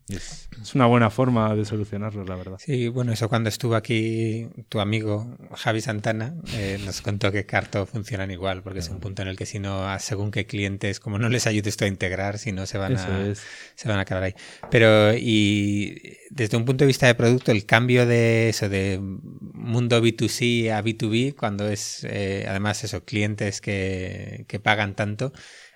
Es, es una buena forma de solucionarlo, la verdad. Sí, bueno, eso cuando estuvo aquí tu amigo Javi Santana eh, nos contó que Carto funcionan igual, porque es un punto en el que si no, a según qué clientes, como no les ayudes tú a integrar, si no se van Eso a, es. se van a quedar ahí. Pero, y desde un punto de vista de producto, el cambio de eso, de mundo B2C a B2B, cuando es, eh, además, eso, clientes que, que pagan tanto,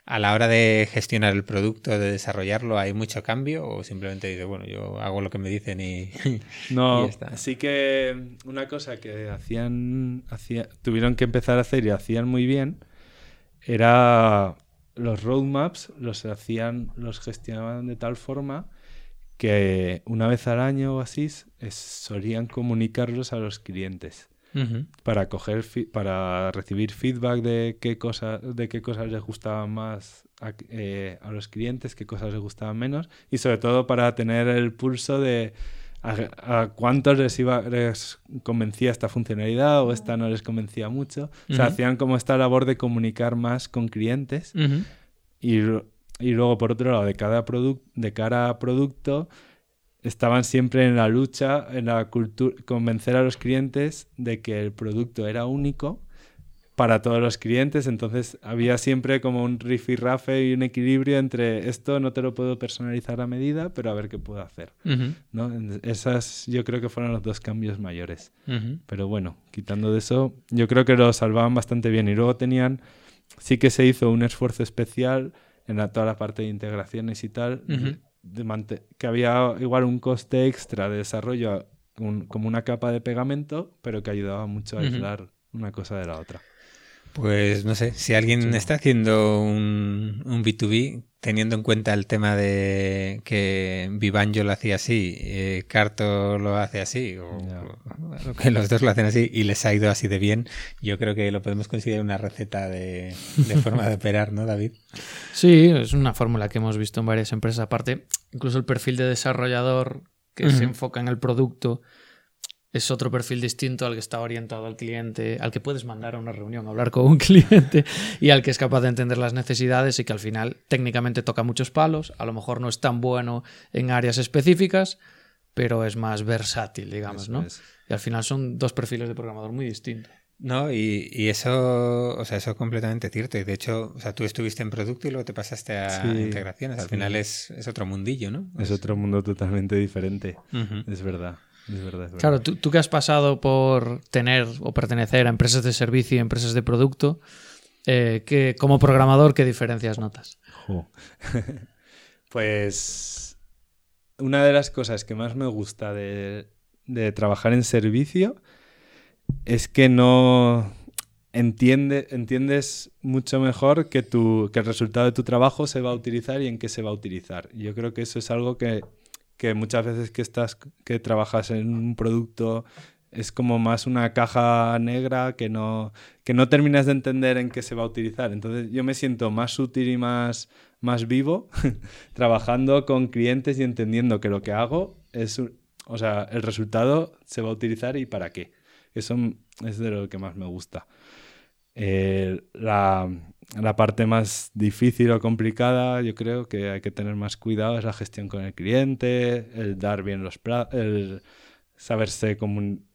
a la hora de gestionar el producto, de desarrollarlo, ¿hay mucho cambio? ¿O simplemente dice, bueno, yo hago lo que me dicen y, y No, ya está? sí que una cosa que hacían, hacía- tuvieron que empezar a hacer y hacían muy bien era los roadmaps los hacían, los gestionaban de tal forma que una vez al año o así es- solían comunicarlos a los clientes Ujú. para coger para recibir feedback de qué cosas de qué cosas les gustaban más a, eh, a los clientes qué cosas les gustaban menos y sobre todo para tener el pulso de a, a cuántos les iba les convencía esta funcionalidad o esta no les convencía mucho o sea hacían como esta labor de comunicar más con clientes Ujú. y, y luego, por otro lado, de, cada de cara a producto, estaban siempre en la lucha, en la cultura, convencer a los clientes de que el producto era único para todos los clientes. Entonces, había siempre como un rifirrafe y un equilibrio entre esto no te lo puedo personalizar a medida, pero a ver qué puedo hacer. Ujú. ¿no? Esas yo creo que fueron los dos cambios mayores. Ujú. Pero bueno, quitando de eso, yo creo que lo salvaban bastante bien. Y luego tenían, sí que se hizo un esfuerzo especial en la- toda la parte de integraciones y tal, de que había igual un coste extra de desarrollo, un- como una capa de pegamento, pero que ayudaba mucho a aislar una cosa de la otra. Pues no sé, si alguien está haciendo un, un B2B, teniendo en cuenta el tema de que Vivanjo lo hacía así, eh, Carto lo hace así, o, que los dos lo hacen así y les ha ido así de bien, yo creo que lo podemos considerar una receta de, de forma de operar, ¿no, David? Sí, es una fórmula que hemos visto en varias empresas. Aparte, incluso el perfil de desarrollador que se enfoca en el producto es otro perfil distinto al que está orientado al cliente, al que puedes mandar a una reunión a hablar con un cliente y al que es capaz de entender las necesidades y que al final técnicamente toca muchos palos. A lo mejor no es tan bueno en áreas específicas, pero es más versátil, digamos, Eso ¿no? es. Y al final son dos perfiles de programador muy distintos. No, y, y eso, o sea, eso es completamente cierto. Y de hecho, o sea, tú estuviste en producto y luego te pasaste a Sí, integraciones. Al sí. final es, es otro mundillo, ¿no? Es otro mundo totalmente diferente. Es verdad. Es verdad, es verdad. Claro, tú, tú que has pasado por tener o pertenecer a empresas de servicio y empresas de producto, eh, ¿qué- como programador, ¿qué diferencias notas? Pues una de las cosas que más me gusta de, de trabajar en servicio es que no entiende, entiendes mucho mejor que, tu, que el resultado de tu trabajo se va a utilizar y en qué se va a utilizar. Yo creo que eso es algo que, que muchas veces que estás que trabajas en un producto es como más una caja negra que no, que no terminas de entender en qué se va a utilizar. Entonces yo me siento más útil y más, más vivo trabajando con clientes y entendiendo que lo que hago es, o sea, el resultado se va a utilizar y para qué. Eso es de lo que más me gusta. Eh, la, la parte más difícil o complicada, yo creo que hay que tener más cuidado, es la gestión con el cliente, el dar bien los plazos, el saberse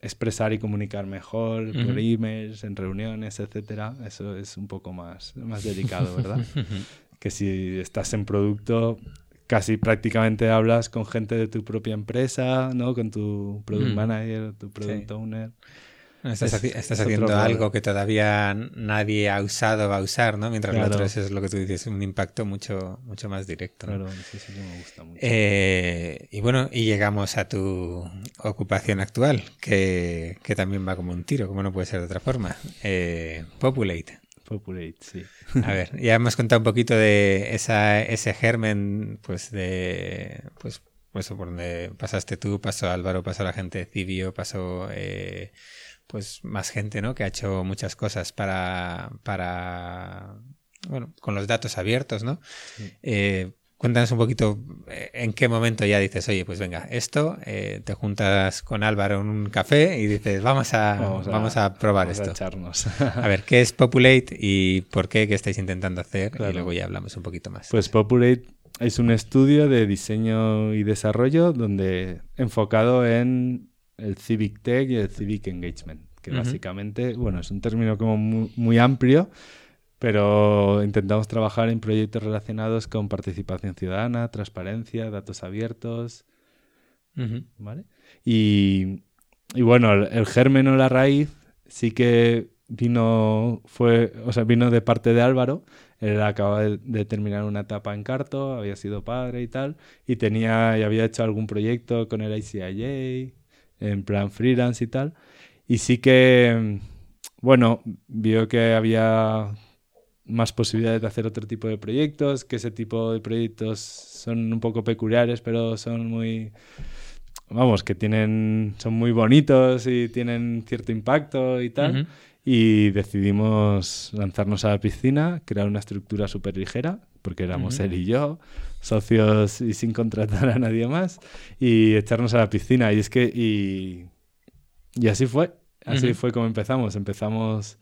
expresar y comunicar mejor por Ujú. emails, en reuniones, etcétera. Eso es un poco más, más delicado, ¿verdad? que si estás en producto, casi prácticamente hablas con gente de tu propia empresa, ¿no? Con tu product Mm. manager, tu product Sí. owner. Estás, Es- haci- estás es otro haciendo algo que todavía nadie ha usado o va a usar, ¿no? Mientras Claro. lo otro es lo que tú dices, un impacto mucho, mucho más directo. ¿no? Claro, sí que me gusta mucho. Eh, y bueno, y llegamos a tu ocupación actual, que, que también va como un tiro, como no puede ser de otra forma. Eh, Populate. Populate, sí. A ver, ya hemos contado un poquito de esa, ese germen, pues de, pues, pues por donde pasaste tú, pasó Álvaro, pasó la gente de Cibio, pasó eh, pues más gente, ¿no? Que ha hecho muchas cosas para, para bueno, con los datos abiertos, ¿no? Eh, cuéntanos un poquito eh, en qué momento ya dices, oye, pues venga, esto, eh, te juntas con Álvaro en un café y dices, vamos a, vamos a, probar esto. A, echarnos. a ver, ¿qué es Populate y por qué, qué estáis intentando hacer? Y luego ya hablamos un poquito más. Pues Populate es un estudio de diseño y desarrollo donde enfocado en el Civic Tech y el Civic Engagement, que básicamente, bueno, es un término como muy, amplio, pero intentamos trabajar en proyectos relacionados con participación ciudadana, transparencia, datos abiertos, ¿vale? Y, bueno, el, germen o la raíz sí que vino, fue, o sea, vino de parte de Álvaro, él acababa de, terminar una etapa en Carto, había sido padre y tal, y tenía y había hecho algún proyecto con el ICIA, en plan freelance y tal. Y sí que, bueno, vio que había más posibilidades de hacer otro tipo de proyectos, que ese tipo de proyectos son un poco peculiares, pero son muy, vamos, que tienen, son muy bonitos y tienen cierto impacto y tal. Y decidimos lanzarnos a la piscina, crear una estructura súper ligera, porque éramos él y yo, socios y sin contratar a nadie más, y echarnos a la piscina. Y es que, y, y así fue, así fue como empezamos. Empezamos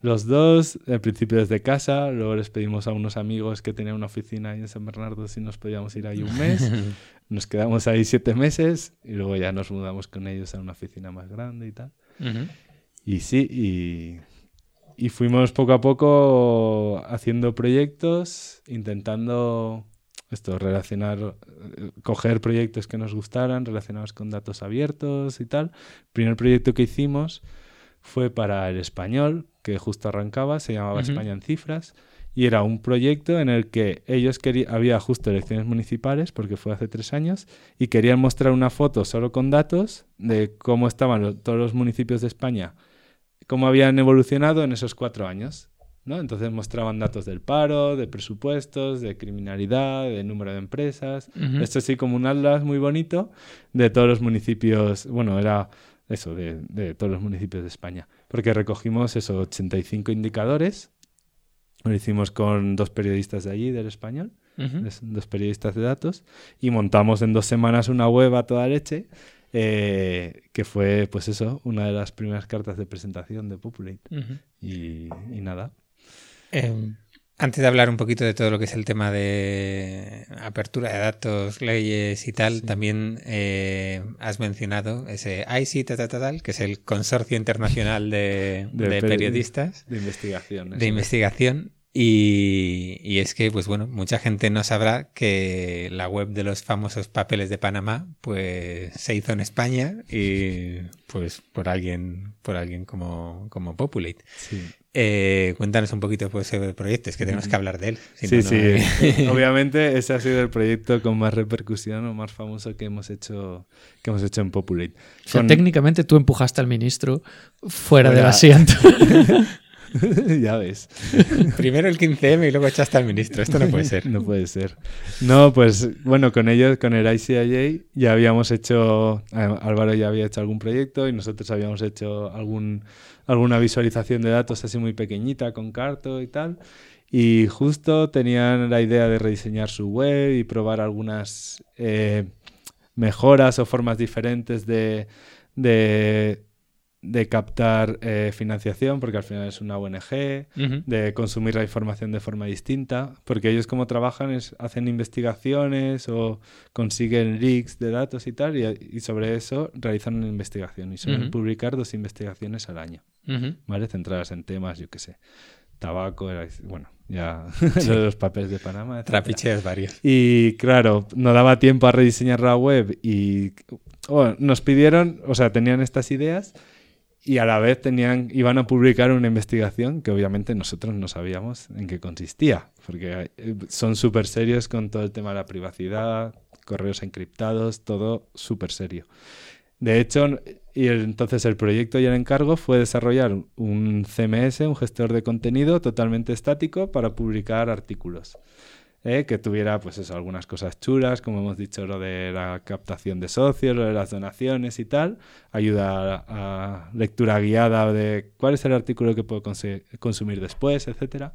los dos, al principio desde casa, luego les pedimos a unos amigos que tenían una oficina ahí en San Bernardo si nos podíamos ir ahí un mes. nos quedamos ahí siete meses y luego ya nos mudamos con ellos a una oficina más grande y tal. Y sí, y y fuimos poco a poco haciendo proyectos, intentando esto, relacionar, eh, coger proyectos que nos gustaran, relacionados con datos abiertos y tal. El primer proyecto que hicimos fue para el español, que justo arrancaba, se llamaba España en Cifras, y era un proyecto en el que ellos querían, había justo elecciones municipales, porque fue hace tres años, y querían mostrar una foto solo con datos de cómo estaban todos los municipios de España cómo habían evolucionado en esos cuatro años. ¿No? Entonces mostraban datos del paro, de presupuestos, de criminalidad, de número de empresas. Esto sí como un atlas muy bonito de todos los municipios, bueno, era eso, de, todos los municipios de España. Porque recogimos esos 85 indicadores, lo hicimos con dos periodistas de allí, del español, dos periodistas de datos, y montamos en dos semanas una web a toda leche eh, que fue, pues eso, una de las primeras cartas de presentación de Populate. y, nada. Em, antes de hablar un poquito de todo lo que es el tema de apertura de datos, leyes y tal, también eh, has mencionado ese IC, tal, que es el Consorcio Internacional de, Periodistas. De investigación. De investigación. Y, es que, pues bueno, mucha gente no sabrá que la web de los famosos papeles de Panamá, pues se hizo en España y pues por alguien, por alguien como, como Populate. Eh, cuéntanos un poquito pues, sobre el proyecto, es que tenemos que hablar de él. sí, sí. Obviamente ese ha sido el proyecto con más repercusión o más famoso que hemos hecho, que hemos hecho en Populate. técnicamente tú empujaste al ministro fuera, fuera... del asiento. ya ves. Primero el 15M y luego echaste al ministro. Esto no puede ser. no puede ser. No, pues bueno, con ellos, con el ICIA, ya habíamos hecho, eh, Álvaro ya había hecho algún proyecto y nosotros habíamos hecho algún, alguna visualización de datos así muy pequeñita con Carto y tal. Y justo tenían la idea de rediseñar su web y probar algunas eh, mejoras o formas diferentes de, de de captar eh, financiación, porque al final es una ONG, de consumir la información de forma distinta, porque ellos como trabajan es, hacen investigaciones o consiguen leaks de datos y tal, y, sobre eso realizan una investigación y suelen publicar dos investigaciones al año, ¿vale? Centradas en temas, yo qué sé, tabaco, bueno, ya los papeles de Panamá. Trapicheos varios. Y claro, no daba tiempo a rediseñar la web y nos pidieron, o sea, tenían estas ideas y a la vez tenían, iban a publicar una investigación que obviamente nosotros no sabíamos en qué consistía, porque son súper serios con todo el tema de la privacidad, correos encriptados, todo súper serio. De hecho, y entonces el proyecto y el encargo fue desarrollar un CMS, un gestor de contenido totalmente estático para publicar artículos. ¿eh? que tuviera pues eso, algunas cosas chulas, como hemos dicho, lo de la captación de socios, lo de las donaciones y tal, ayuda a, lectura guiada de cuál es el artículo que puedo consumir después, etcétera.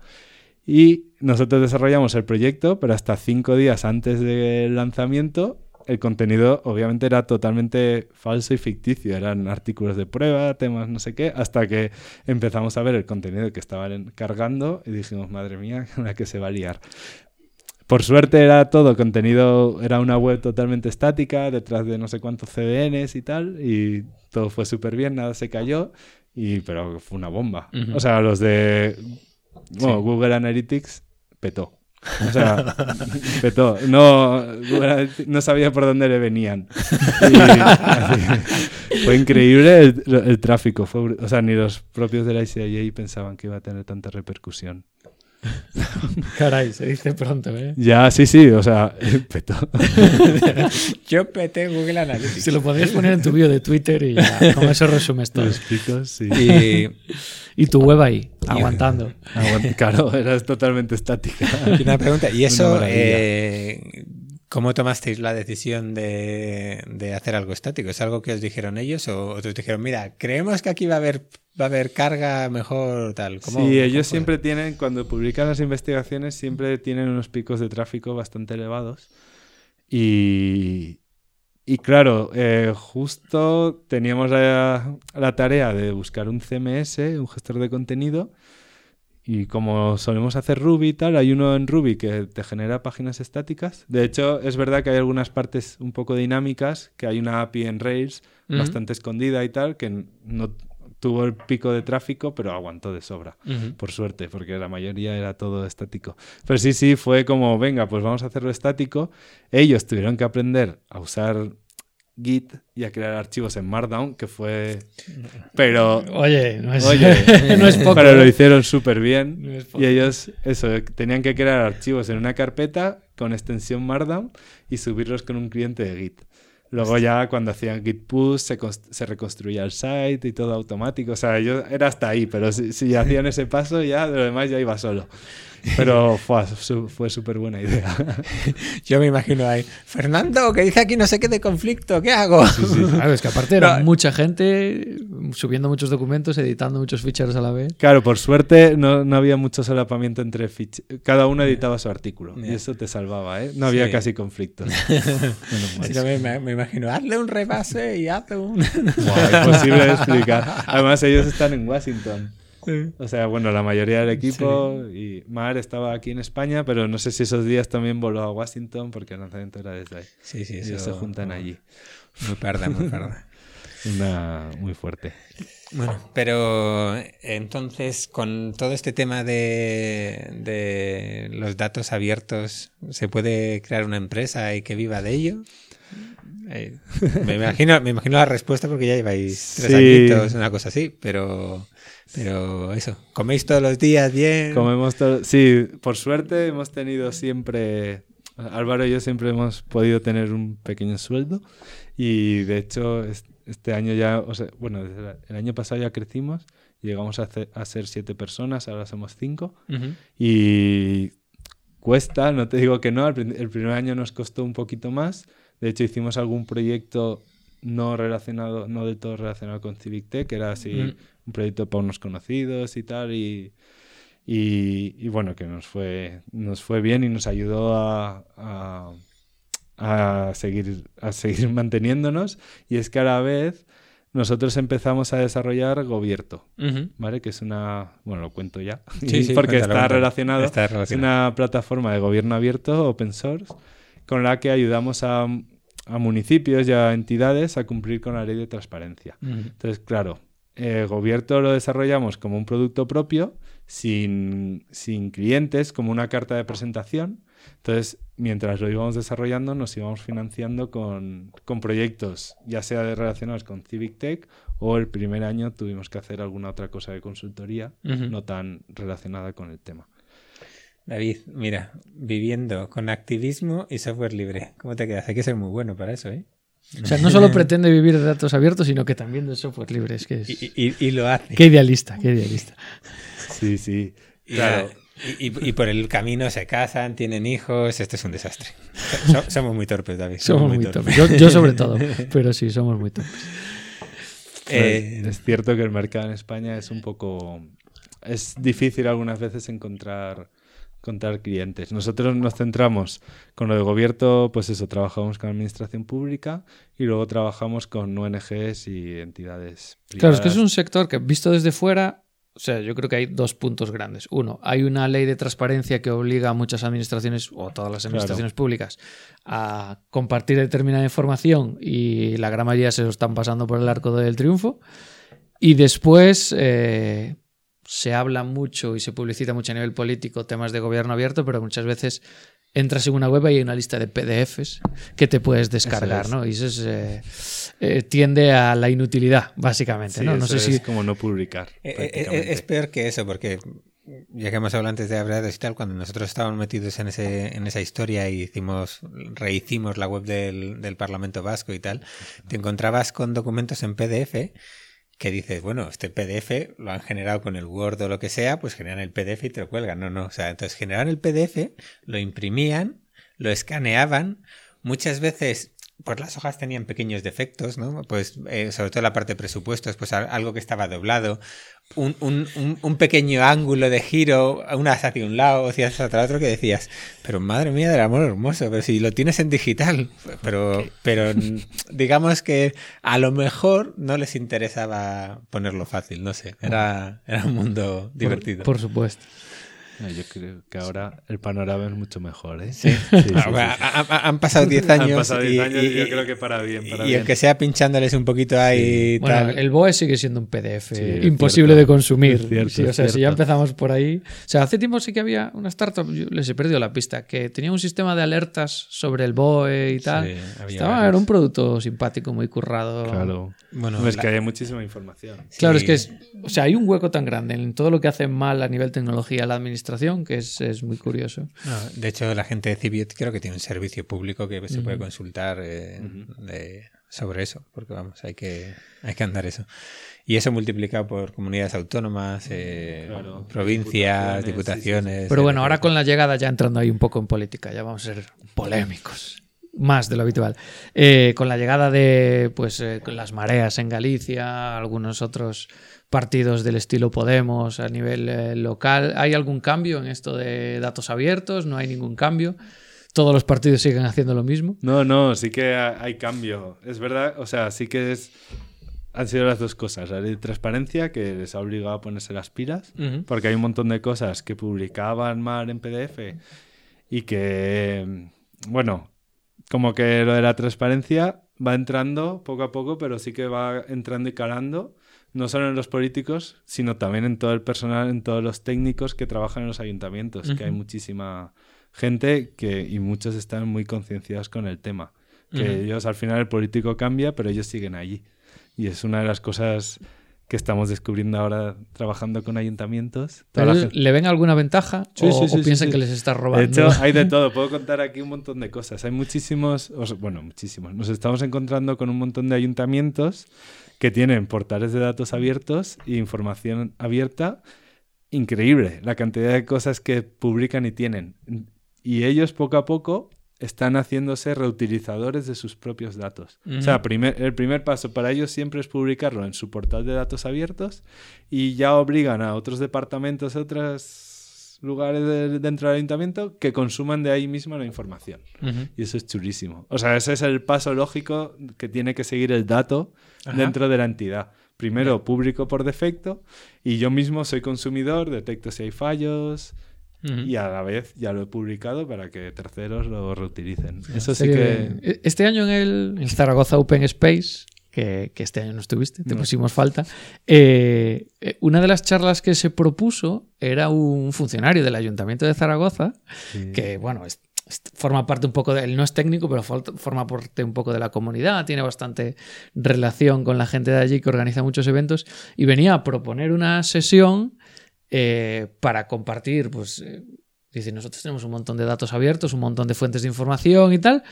Y nosotros desarrollamos el proyecto, pero hasta cinco días antes del lanzamiento el contenido obviamente era totalmente falso y ficticio. Eran artículos de prueba, temas no sé qué, hasta que empezamos a ver el contenido que estaban cargando y dijimos, madre mía, la que se va a liar. Por suerte era todo contenido, era una web totalmente estática, detrás de no sé cuántos CDNs y tal, y todo fue súper bien, nada se cayó, y, pero fue una bomba. O sea, los de Google Analytics petó. O sea, petó. No, no sabía por dónde le venían. fue increíble el, tráfico. Fue, o sea, ni los propios de la ICIA pensaban que iba a tener tanta repercusión. Caray, se dice pronto, ¿eh? Ya, sí, sí, o sea, petó. Yo peté Google Analytics. Si lo podrías poner en tu bio de Twitter y ya, con eso resumes todo. sí. Y, y, tu web ahí, aguantando. claro, eras totalmente estática. Y una pregunta, ¿y eso eh, cómo tomasteis la decisión de, de, hacer algo estático? ¿Es algo que os dijeron ellos o, o os dijeron, mira, creemos que aquí va a haber va a haber carga mejor tal. sí, ellos siempre tienen, cuando publican las investigaciones, siempre tienen unos picos de tráfico bastante elevados. Y, y claro, eh, justo teníamos la, la, tarea de buscar un CMS, un gestor de contenido. Y como solemos hacer Ruby y tal, hay uno en Ruby que te genera páginas estáticas. De hecho, es verdad que hay algunas partes un poco dinámicas, que hay una API en Rails bastante escondida y tal, que no, tuvo el pico de tráfico, pero aguantó de sobra, por suerte, porque la mayoría era todo estático. Pero sí, sí, fue como, venga, pues vamos a hacerlo estático. Ellos tuvieron que aprender a usar Git y a crear archivos en Markdown, que fue... Pero... Oye, no es, no es poco. Pero lo ¿eh? hicieron súper bien. y ellos, eso, tenían que crear archivos en una carpeta con extensión Markdown y subirlos con un cliente de Git. Luego ya cuando hacían git push se, se, reconstruía el site y todo automático. O sea, yo era hasta ahí, pero si, si hacían ese paso ya de lo demás ya iba solo. Pero fue, fue súper buena idea. Yo me imagino ahí, Fernando, que dice aquí no sé qué de conflicto, ¿qué hago? Claro, es que aparte era mucha gente subiendo muchos documentos, editando muchos ficheros a la vez. Claro, por suerte no, no había mucho solapamiento entre ficheros. Cada uno editaba su artículo y eso te salvaba, ¿eh? No había casi conflictos. me, me, imagino, hazle un rebase y hazle un... imposible de explicar. Además, ellos están en Washington. O sea, bueno, la mayoría del equipo y Mar estaba aquí en España, pero no sé si esos días también voló a Washington porque el lanzamiento era desde ahí. Sí, sí, Ellos se juntan allí. Muy parda, muy parda. Una muy fuerte. Bueno, pero entonces con todo este tema de, de los datos abiertos, ¿se puede crear una empresa y que viva de ello? Eh, me, imagino, me imagino la respuesta porque ya lleváis tres añitos, una cosa así, pero pero eso, ¿coméis todos los días bien? Comemos todo, sí, por suerte hemos tenido siempre, Álvaro y yo siempre hemos podido tener un pequeño sueldo y de hecho este año ya, o sea, bueno, el año pasado ya crecimos, llegamos a, a ser siete personas, ahora somos cinco y cuesta, no te digo que no, el, primer año nos costó un poquito más, de hecho hicimos algún proyecto no relacionado, no del todo relacionado con Civic Tech, que era así un proyecto para unos conocidos y tal, y, y, bueno, que nos fue, nos fue bien y nos ayudó a, a, seguir, a seguir manteniéndonos. Y es que a la vez nosotros empezamos a desarrollar Gobierto, ¿vale? Que es una, bueno, lo cuento ya, porque está relacionado, es una plataforma de gobierno abierto, open source, con la que ayudamos a, a municipios y a entidades a cumplir con la ley de transparencia. Entonces, claro, el Gobierno lo desarrollamos como un producto propio, sin, clientes, como una carta de presentación. Entonces, mientras lo íbamos desarrollando, nos íbamos financiando con, proyectos, ya sea de relacionados con Civic Tech o el primer año tuvimos que hacer alguna otra cosa de consultoría no tan relacionada con el tema. David, mira, viviendo con activismo y software libre, ¿cómo te quedas? Hay que ser muy bueno para eso, ¿eh? O sea, no solo pretende vivir de datos abiertos, sino que también de software libre. Es que y, lo hace. Qué idealista, qué idealista. Sí, sí. Claro. Y, por el camino se casan, tienen hijos, esto es un desastre. somos muy torpes, David. Somos, muy, torpes. Yo, sobre todo, pero sí, somos muy torpes. Eh, es cierto que el mercado en España es un poco... Es difícil algunas veces encontrar contar clientes. Nosotros nos centramos con lo de gobierno, pues eso, trabajamos con administración pública y luego trabajamos con ONGs y entidades privadas. Claro, es que es un sector que visto desde fuera, o sea, yo creo que hay dos puntos grandes. Uno, hay una ley de transparencia que obliga a muchas administraciones o todas las administraciones públicas a compartir determinada información y la gran mayoría se lo están pasando por el arco del triunfo. Y después, eh, se habla mucho y se publicita mucho a nivel político temas de gobierno abierto, pero muchas veces entras en una web y hay una lista de PDFs que te puedes descargar, ¿no? Y eso eh, eh, tiende a la inutilidad, básicamente, ¿no? no sé si... es como no publicar. Eh, es peor que eso, porque ya que hemos hablado antes de Abreados y tal, cuando nosotros estábamos metidos en, ese, en esa historia y hicimos, rehicimos la web del, del Parlamento Vasco y tal, te encontrabas con documentos en PDF que dices, bueno, este PDF lo han generado con el Word o lo que sea, pues generan el PDF y te lo cuelgan. No, no. O sea, entonces generaban el PDF, lo imprimían, lo escaneaban. Muchas veces pues las hojas tenían pequeños defectos, ¿no? Pues eh, sobre todo la parte de presupuestos, pues algo que estaba doblado, un, un, un, pequeño ángulo de giro, una hacia un lado, hacia otro, que decías, pero madre mía del amor hermoso, pero si lo tienes en digital, pero, pero digamos que a lo mejor no les interesaba ponerlo fácil, no sé, era, era un mundo divertido. por supuesto. Yo creo que ahora el panorama es mucho mejor, ¿eh? Sí. han pasado 10 años. Han pasado 10 años y, yo creo que para bien. Para y aunque sea pinchándoles un poquito ahí. Bueno, el BOE sigue siendo un PDF imposible de consumir. Cierto, o sea, si ya empezamos por ahí. O sea, hace tiempo sí que había una startup, yo les he perdido la pista, que tenía un sistema de alertas sobre el BOE y tal. Estaba, era un producto simpático, muy currado. Claro. Bueno, es que hay muchísima información. Claro, es que es, o sea, hay un hueco tan grande en todo lo que hace mal a nivel tecnología la administración que es, muy curioso. de hecho, la gente de Cibiet creo que tiene un servicio público que se puede consultar eh, sobre eso, porque vamos, hay que, hay que andar eso. Y eso multiplicado por comunidades autónomas, eh, provincias, diputaciones. Pero bueno, ahora con la llegada, ya entrando ahí un poco en política, ya vamos a ser polémicos más de lo habitual. Eh, con la llegada de pues las mareas en Galicia, algunos otros partidos del estilo Podemos a nivel eh, local. ¿Hay algún cambio en esto de datos abiertos? ¿No hay ningún cambio? ¿Todos los partidos siguen haciendo lo mismo? No, no, sí que hay cambio. Es verdad, o sea, sí que es... Han sido las dos cosas. La ley de transparencia, que les ha obligado a ponerse las pilas, porque hay un montón de cosas que publicaban mal en PDF y que, bueno, como que lo de la transparencia va entrando poco a poco, pero sí que va entrando y calando no solo en los políticos, sino también en todo el personal, en todos los técnicos que trabajan en los ayuntamientos, que hay muchísima gente que, y muchos están muy concienciados con el tema. Que ellos, al final, el político cambia, pero ellos siguen allí. Y es una de las cosas que estamos descubriendo ahora trabajando con ayuntamientos. ¿Le ven alguna ventaja o, piensan que les está robando? De hecho, hay de todo. Puedo contar aquí un montón de cosas. Hay muchísimos, bueno, muchísimos. Nos estamos encontrando con un montón de ayuntamientos que tienen portales de datos abiertos e información abierta increíble, la cantidad de cosas que publican y tienen. Y ellos poco a poco están haciéndose reutilizadores de sus propios datos. O sea, el primer paso para ellos siempre es publicarlo en su portal de datos abiertos y ya obligan a otros departamentos, a otras lugares dentro del ayuntamiento que consuman de ahí misma la información. Y eso es chulísimo. O sea, ese es el paso lógico que tiene que seguir el dato dentro de la entidad. Primero, público por defecto, y yo mismo soy consumidor, detecto si hay fallos, y a la vez ya lo he publicado para que terceros lo reutilicen. Eso sí que... Este año en el Zaragoza Open Space que, este año no estuviste, te pusimos falta. Eh, eh, una de las charlas que se propuso era un funcionario del Ayuntamiento de Zaragoza, que, bueno, forma parte un poco de, no es técnico, pero forma parte un poco de la comunidad, tiene bastante relación con la gente de allí que organiza muchos eventos, y venía a proponer una sesión eh, para compartir, pues, dice, nosotros tenemos un montón de datos abiertos, un montón de fuentes de información y tal,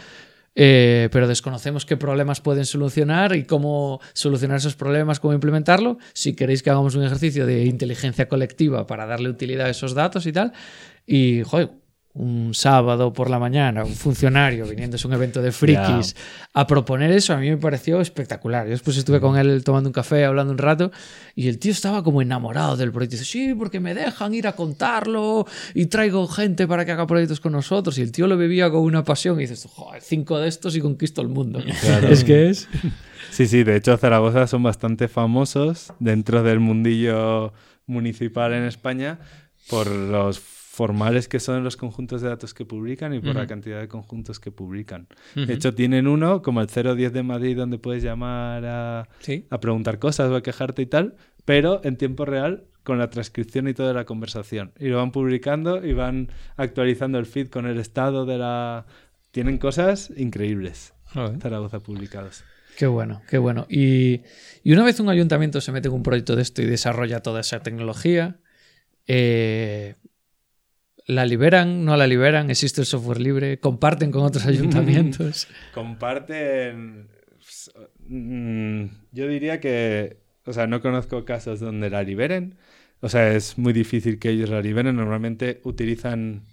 eh, pero desconocemos qué problemas pueden solucionar y cómo solucionar esos problemas, cómo implementarlo. Si queréis que hagamos un ejercicio de inteligencia colectiva para darle utilidad a esos datos y tal. Y, joder, un sábado por la mañana, un funcionario viniendo a un evento de frikis a proponer eso, a mí me pareció espectacular. Yo después estuve con él tomando un café, hablando un rato, y el tío estaba como enamorado del proyecto. Dice, sí, porque me dejan ir a contarlo y traigo gente para que haga proyectos con nosotros. Y el tío lo bebía con una pasión y dices, joder, cinco de estos y conquisto el mundo. Es que es... Sí, sí, de hecho Zaragoza son bastante famosos dentro del mundillo municipal en España por los formales que son los conjuntos de datos que publican y por la cantidad de conjuntos que publican. De hecho, tienen uno como el 010 de Madrid donde puedes llamar a, a preguntar cosas o a quejarte y tal, pero en tiempo real con la transcripción y toda la conversación. Y lo van publicando y van actualizando el feed con el estado de la... Tienen cosas increíbles. Zaragoza publicados. Qué bueno, qué bueno. Y, y, una vez un ayuntamiento se mete en un proyecto de esto y desarrolla toda esa tecnología, eh, ¿La liberan? ¿No la liberan? ¿Existe el software libre? ¿Comparten con otros ayuntamientos? Comparten. Mm, yo diría que. O sea, no conozco casos donde la liberen. O sea, es muy difícil que ellos la liberen. Normalmente utilizan.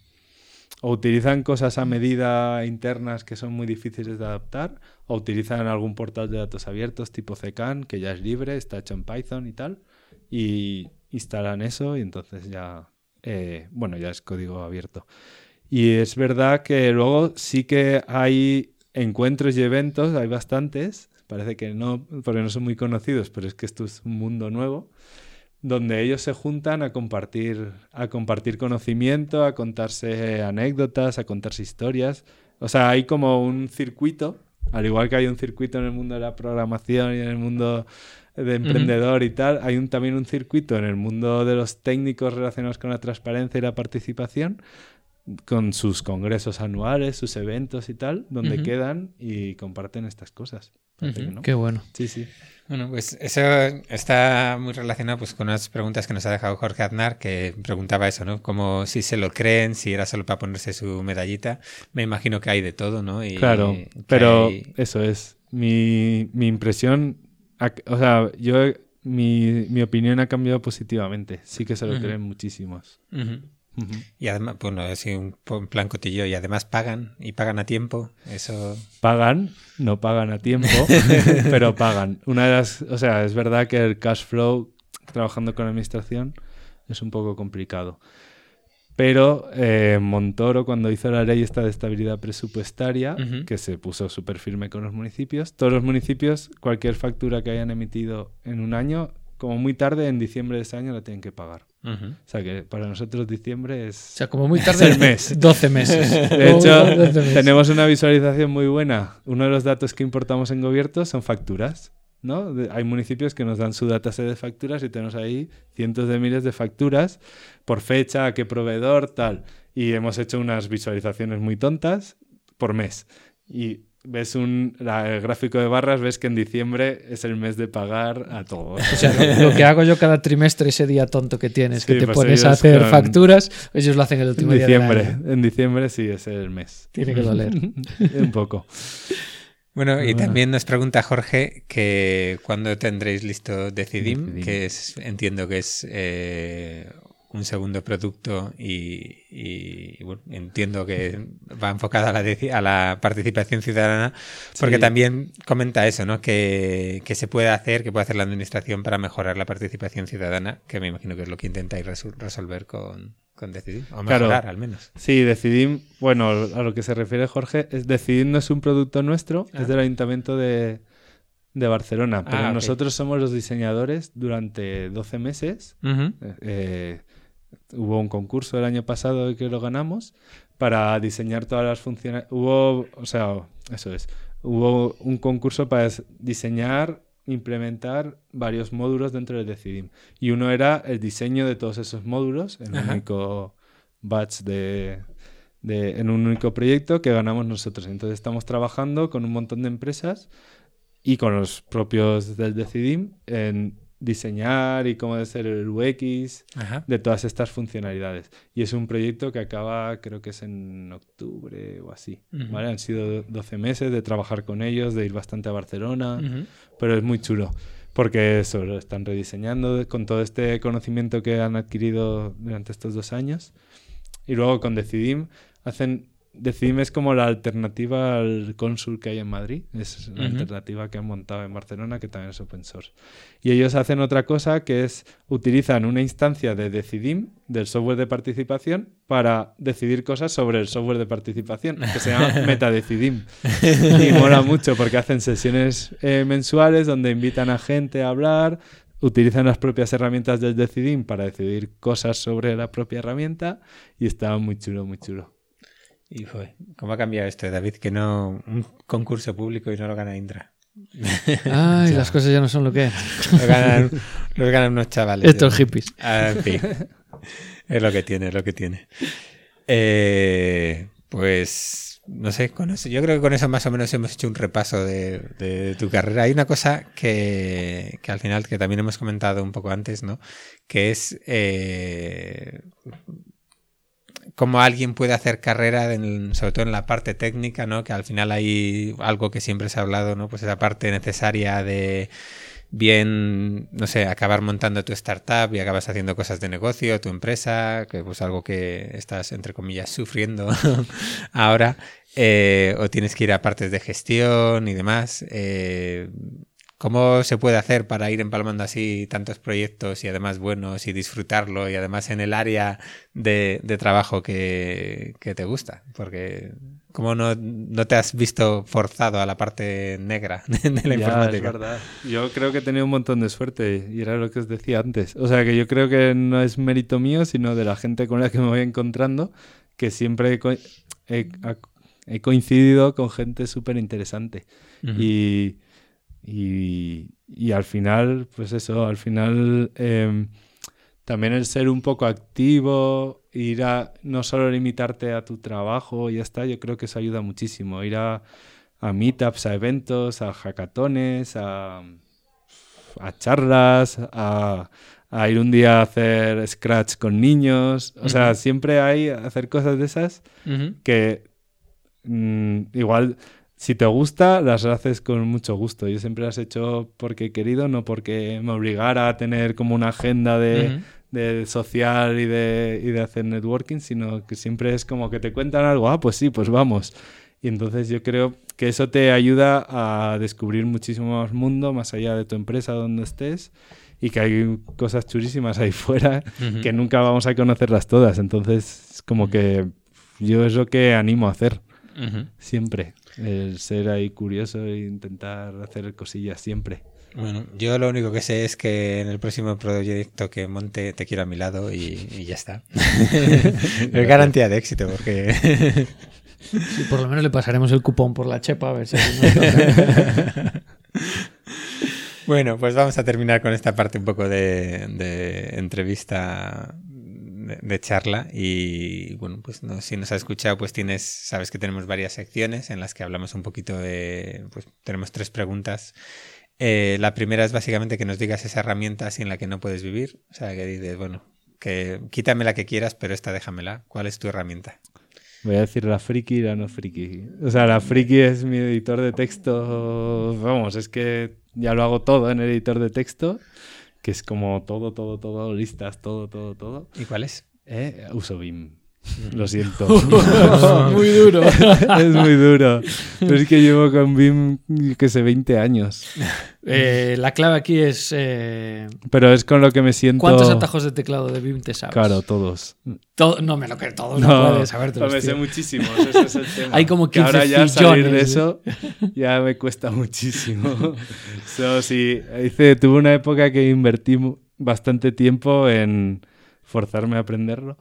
O utilizan cosas a medida internas que son muy difíciles de adaptar, o utilizan algún portal de datos abiertos tipo CCAN, que ya es libre, está hecho en Python y tal, y instalan eso y entonces ya eh, bueno, ya es código abierto. Y es verdad que luego sí que hay encuentros y eventos, hay bastantes, parece que no, porque no son muy conocidos, pero es que esto es un mundo nuevo, donde ellos se juntan a compartir, a compartir conocimiento, a contarse anécdotas, a contarse historias. O sea, hay como un circuito, al igual que hay un circuito en el mundo de la programación y en el mundo de emprendedor y tal, hay un, también un circuito en el mundo de los técnicos relacionados con la transparencia y la participación, con sus congresos anuales, sus eventos y tal, donde quedan y comparten estas cosas. Qué bueno. Sí, sí. Bueno, pues eso está muy relacionado pues, con unas preguntas que nos ha dejado Jorge Aznar, que preguntaba eso, ¿no? Como si se lo creen, si era solo para ponerse su medallita. Me imagino que hay de todo, ¿no? Y claro, pero eso es. Mi, mi impresión o sea, yo, mi, mi, opinión ha cambiado positivamente. Sí que se lo creen muchísimos. Y además, bueno, es un plan cotillo y además pagan y pagan a tiempo. Eso. Pagan, no pagan a tiempo, pero pagan. Una de las, o sea, es verdad que el cash flow trabajando con administración es un poco complicado. Pero eh, Montoro, cuando hizo la ley esta de estabilidad presupuestaria, que se puso súper firme con los municipios, todos los municipios, cualquier factura que hayan emitido en un año, como muy tarde, en diciembre de ese año, la tienen que pagar. O sea que para nosotros diciembre es. O sea, como muy tarde. el mes. 12 meses. De hecho, tenemos una visualización muy buena. Uno de los datos que importamos en gobierno son facturas. ¿No? hay municipios que nos dan su dataset de facturas y tenemos ahí cientos de miles de facturas por fecha, a qué proveedor, tal. Y hemos hecho unas visualizaciones muy tontas por mes. Y ves un el gráfico de barras, ves que en diciembre es el mes de pagar a todos. O sea, lo, que hago yo cada trimestre, ese día tonto que tienes, que te pues pones a hacer facturas, ellos lo hacen el último en diciembre, día. En diciembre sí es el mes. Tiene que doler. un poco. Bueno, y también nos pregunta Jorge que cuándo tendréis listo Decidim, que es, entiendo que es eh, un segundo producto y, bueno, entiendo que va enfocado a la, a la participación ciudadana, porque también comenta eso, ¿no? Que, que, se puede hacer, que puede hacer la administración para mejorar la participación ciudadana, que me imagino que es lo que intentáis resolver con, con Decidim, o mejorar al menos. Sí, Decidim, bueno, a lo que se refiere Jorge, es Decidim no es un producto nuestro, es del Ayuntamiento de, Barcelona, pero ah, nosotros somos los diseñadores durante 12 meses. Eh, hubo un concurso el año pasado que lo ganamos para diseñar todas las funciones. Hubo, o sea, eso es, hubo un concurso para diseñar implementar varios módulos dentro del Decidim. Y uno era el diseño de todos esos módulos en un único batch de, en un único proyecto que ganamos nosotros. Entonces estamos trabajando con un montón de empresas y con los propios del Decidim en diseñar y cómo ser el UX Ajá. de todas estas funcionalidades. Y es un proyecto que acaba, creo que es en octubre o así. Ujú. ¿vale? Han sido 12 meses de trabajar con ellos, de ir bastante a Barcelona, Ujú. pero es muy chulo. Porque eso, lo están rediseñando con todo este conocimiento que han adquirido durante estos dos años. Y luego con Decidim hacen... Decidim es como la alternativa al cónsul que hay en Madrid. Es la Ujú. alternativa que han montado en Barcelona, que también es open source. Y ellos hacen otra cosa que es utilizan una instancia de Decidim, del software de participación, para decidir cosas sobre el software de participación, que se llama Metadecidim. Y mola mucho porque hacen sesiones eh, mensuales donde invitan a gente a hablar, utilizan las propias herramientas del Decidim para decidir cosas sobre la propia herramienta y está muy chulo, muy chulo. Y fue. ¿Cómo ha cambiado esto, David? Que no. Un concurso público y no lo gana Indra. Ay, las cosas ya no son lo que Lo ganan, lo ganan unos chavales. Estos hippies. Ah, en fin. Es lo que tiene, es lo que tiene. Eh, pues no sé, con eso, yo creo que con eso más o menos hemos hecho un repaso de, de tu carrera. Hay una cosa que, que al final, que también hemos comentado un poco antes, ¿no? Que es eh, cómo alguien puede hacer carrera, sobre todo en la parte técnica, ¿no? Que al final hay algo que siempre se ha hablado, ¿no? Pues esa parte necesaria de bien, no sé, acabar montando tu startup y acabas haciendo cosas de negocio, tu empresa, que pues algo que estás, entre comillas, sufriendo ahora, eh, o tienes que ir a partes de gestión y demás. eh, ¿Cómo se puede hacer para ir empalmando así tantos proyectos y además buenos y disfrutarlo y además en el área de, de trabajo que, que te gusta? Porque ¿cómo no, no te has visto forzado a la parte negra de la Ya, es informática? verdad. Yo creo que he tenido un montón de suerte y era lo que os decía antes. O sea, que yo creo que no es mérito mío, sino de la gente con la que me voy encontrando, que siempre he, co- he- he coincidido con gente súper interesante. Ujú. y, y, y al final, pues eso, al final em, también el ser un poco activo, ir a no solo limitarte a tu trabajo y ya está, yo creo que eso ayuda muchísimo. Ir a, a meetups, a eventos, a hackatones, a, a charlas, a, a ir un día a hacer scratch con niños. O sea, siempre hay hacer cosas de esas que mm, igual si te gusta las haces con mucho gusto. Yo siempre las he hecho porque he querido, no porque me obligara a tener como una agenda de, de social y de, y de hacer networking, sino que siempre es como que te cuentan algo, ah, pues sí, pues vamos. Y entonces yo creo que eso te ayuda a descubrir muchísimo más mundo, más allá de tu empresa donde estés, y que hay cosas chulísimas ahí fuera que nunca vamos a conocerlas todas. Entonces, es como que yo es lo que animo a hacer siempre. El ser ahí curioso e intentar hacer cosillas siempre. Bueno, yo lo único que sé es que en el próximo proyecto que monte te quiero a mi lado y, y ya está. es garantía de éxito porque... Sí, por lo menos le pasaremos el cupón por la chepa a ver si bueno, pues vamos a terminar con esta parte un poco de, de entrevista, de, charla y bueno, pues no, si nos has escuchado pues tienes, sabes que tenemos varias secciones en las que hablamos un poquito de, pues tenemos tres preguntas. Eh, la primera es básicamente que nos digas esa herramienta sin la que no puedes vivir, o sea que dices, bueno, que quítame la que quieras, pero esta déjamela. ¿Cuál es tu herramienta? Voy a decir la friki y la no friki. O sea, la friki es mi editor de texto. Vamos, es que ya lo hago todo en el editor de texto, que es como todo, todo, todo, listas, todo, todo, todo. ¿Y cuál es? Eh, uso BIM. Lo siento. Muy duro. es muy duro. Pero es que llevo con BIM, que sé, 20 años. Eh, la clave aquí es eh, Pero es con lo que me siento. ¿cuántos atajos de teclado de BIM te sabes? Claro, todos. Todo- no me lo que todos no, puedes saberte. me sé muchísimos, ese es el tema. Hay como Que 15 ahora ya salir de fillones, ¿eh? eso ya me cuesta muchísimo. so, sí, hice, tuve una época que invertí bastante tiempo en forzarme a aprenderlo.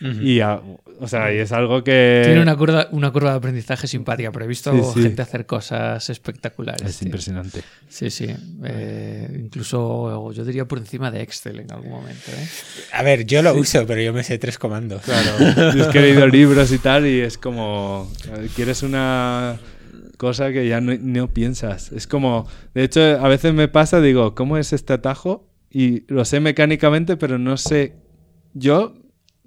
Y, a- o sea, y es algo que... Tiene una curva, una curva de aprendizaje simpática, pero he visto Sí, sí. gente hacer cosas espectaculares. Es tío. impresionante. Sí, sí. Eh, incluso yo diría por encima de Excel en algún momento. ¿eh? A ver, yo lo uso, pero yo me sé tres comandos. Claro. Es que he leído libros y tal y es como... Quieres una cosa que ya no, no piensas. Es como... De hecho, a veces me pasa, digo, ¿cómo es este atajo? Y lo sé mecánicamente, pero no sé. Yo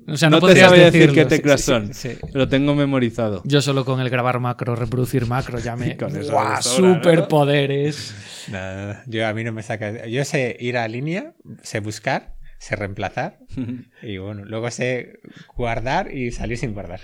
O sea, no, no, podrías decir decirlo. qué teclas son. Sí. Lo tengo memorizado. Yo solo con el grabar macro, reproducir macro, ya me. ¡Guau! ¿no? Superpoderes. Nada, nada. Yo a mí no me saca. Yo sé ir a línea, sé buscar, sé reemplazar y bueno, luego sé guardar y salir sin guardar.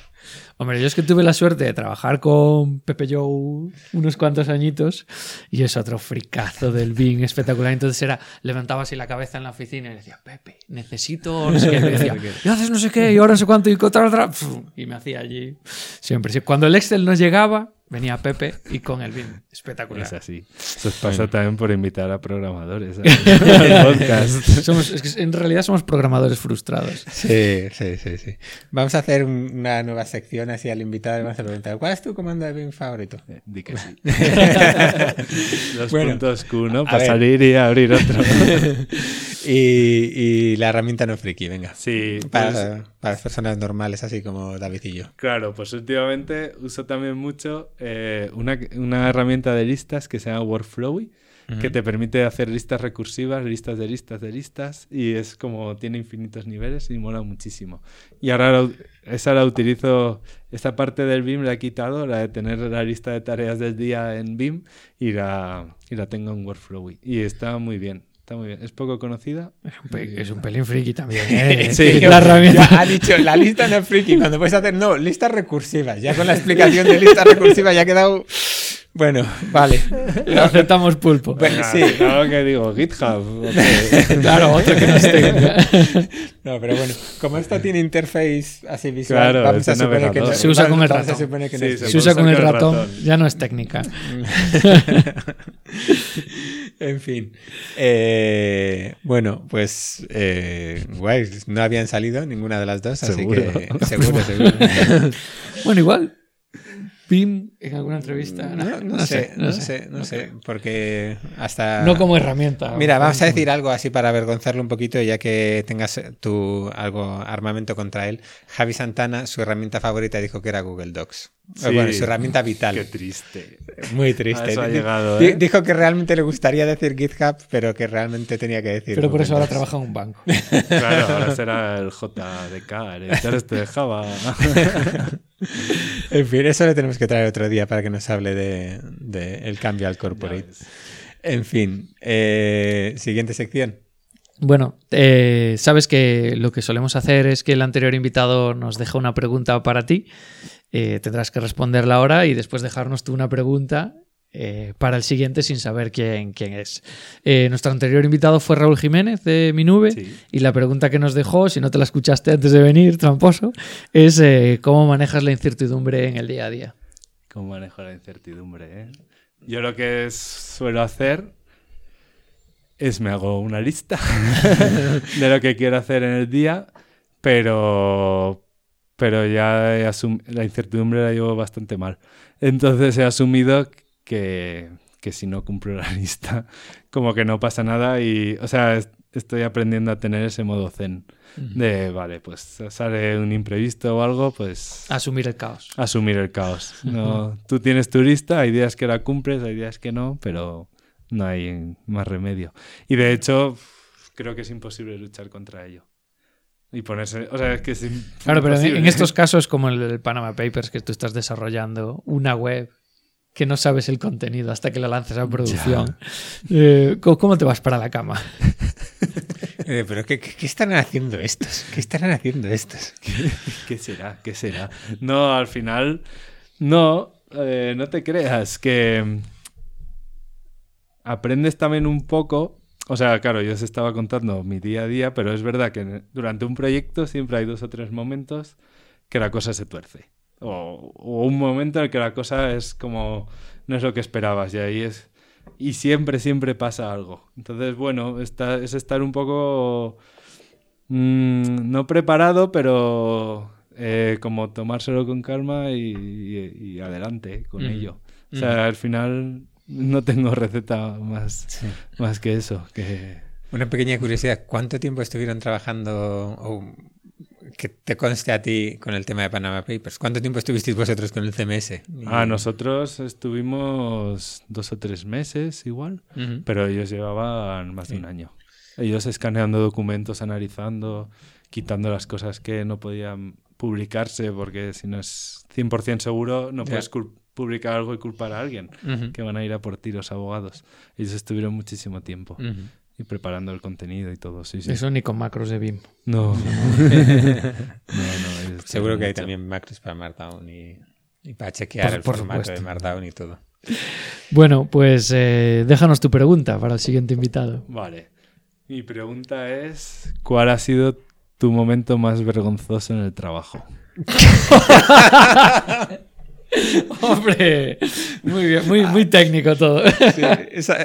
Hombre, yo es que tuve la suerte de trabajar con Pepe Joe unos cuantos añitos y es otro fricazo del Bing espectacular. Entonces era, levantaba así la cabeza en la oficina y decía, Pepe, necesito no sé qué. Y decía, y haces no sé qué, y ahora no sé cuánto, y otra, otra. Y me hacía allí. Siempre. Cuando el Excel no llegaba, venía Pepe y con el Bing. Espectacular. Es así. Eso os pasa también por invitar a programadores al podcast. Somos, es que en realidad somos programadores frustrados. Sí, sí, sí, sí. Vamos a hacer un- una nueva sección así al invitado le vamos a preguntar, ¿cuál es tu comando de Bing favorito? Eh, Di que sí. Los Bueno, puntos Q, ¿no? a Para salir y abrir otro. y, y la herramienta no friki, venga. Sí, Para, pues, para las personas normales así como David y yo. claro, pues últimamente uso también mucho eh, una, una herramienta de listas que se llama Workflowy, que te permite hacer listas recursivas, listas de listas de listas, y es como tiene infinitos niveles y mola muchísimo. Y ahora esa la utilizo, esta parte del BIM la he quitado, la de tener la lista de tareas del día en BIM, y la, y la tengo en Workflowy. Y está muy bien, está muy bien. Es poco conocida. Es un pelín friki también. ¿eh? Sí, la herramienta. ya ha dicho la lista no es friki. Cuando puedes hacer, no, listas recursivas. Ya con la explicación de listas recursivas ya ha quedado. Bueno, vale. Lo aceptamos pulpo. Bueno, sí. Claro que digo, GitHub. Claro, otro que nos tenga. No, pero bueno, como esto tiene interface así visual, Claro, vamos a es de suponer que no, navegador. Se usa con el ratón. no Sí, se usa con el con el ratón, ratón. ya no es técnica. En fin. Eh, bueno, pues eh, guay, no habían salido ninguna de las dos, así Seguro. que seguro, seguro. Bueno, igual. Pim en alguna entrevista. No, no sé, no sé, no sé, porque hasta... No como herramienta. Mira, vamos a decir algo así para avergonzarlo un poquito, ya que tengas tu algo armamento contra él. Javi Santana, su herramienta favorita dijo que era Google Docs. Sí. bueno, su herramienta vital. Qué triste. Muy triste. A eso ha llegado, ¿eh? Dijo que realmente le gustaría decir GitHub, pero que realmente tenía que decir. Pero por eso ahora trabaja en un banco. Claro, ahora será el JDK, el editor este de Java. En fin, eso le tenemos que traer otro día para que nos hable de, de el cambio al corporate. En fin, eh, siguiente sección. Bueno, eh, sabes que lo que solemos hacer es que el anterior invitado nos deja una pregunta para ti. Eh, tendrás que responderla ahora y después dejarnos tú una pregunta eh, para el siguiente sin saber quién, quién es. Eh, nuestro anterior invitado fue Raúl Jiménez de Minube Sí. y la pregunta que nos dejó, si no te la escuchaste antes de venir, tramposo, es eh, cómo manejas la incertidumbre en el día a día. ¿Cómo manejo la incertidumbre? Yo lo que suelo hacer es me hago una lista de lo que quiero hacer en el día, pero, pero ya he la incertidumbre la llevo bastante mal. Entonces he asumido que, que si no cumplo la lista, como que no pasa nada y, o sea, es- estoy aprendiendo a tener ese modo zen de, vale, pues sale un imprevisto o algo, pues Asumir el caos. asumir el caos. No, tú tienes tu lista, hay días que la cumples, hay días que no, pero no hay más remedio. Y de hecho, creo que es imposible luchar contra ello. Y ponerse, o sea, es que es Claro, pero en, estos casos, como el del Panama Papers, que tú estás desarrollando una web que no sabes el contenido hasta que la lances a producción, eh, ¿cómo, te vas para la cama? Eh, pero ¿qué, qué, qué estarán haciendo estos? ¿Qué estarán haciendo estos? ¿Qué será? ¿Qué será? No, al final, no, eh, no te creas que aprendes también un poco. O sea, claro, yo os estaba contando mi día a día, pero es verdad que durante un proyecto siempre hay dos o tres momentos que la cosa se tuerce. O, o un momento en el que la cosa es como no es lo que esperabas y ahí es y siempre siempre pasa algo. Entonces, bueno, está, es estar un poco mm, no preparado, pero eh, como tomárselo con calma y, y- y adelante con Mm. ello. O sea, al final no tengo receta más, más que eso. Que... Una pequeña curiosidad, ¿cuánto tiempo estuvieron trabajando o que te conste a ti con el tema de Panama Papers. ¿Cuánto tiempo estuvisteis vosotros con el CMS? Ah, nosotros estuvimos dos o tres meses igual, Ujú. pero ellos llevaban más de un año. Ellos escaneando documentos, analizando, quitando las cosas que no podían publicarse, porque si no es 100% seguro, no puedes publicar algo y culpar a alguien, Ujú. que van a ir a por ti los abogados. Ellos estuvieron muchísimo tiempo Ujú. Y preparando el contenido y todo, sí, sí. Eso ni con macros de BIM. No. no, no, ellos Seguro que hay mucho. también macros para Markdown y, y para chequear Por- el por formato supuesto. de Markdown y todo. Bueno, pues eh, déjanos tu pregunta para el siguiente invitado. Vale. Mi pregunta es, ¿cuál ha sido tu momento más vergonzoso en el trabajo? Hombre, muy bien, muy, muy técnico todo.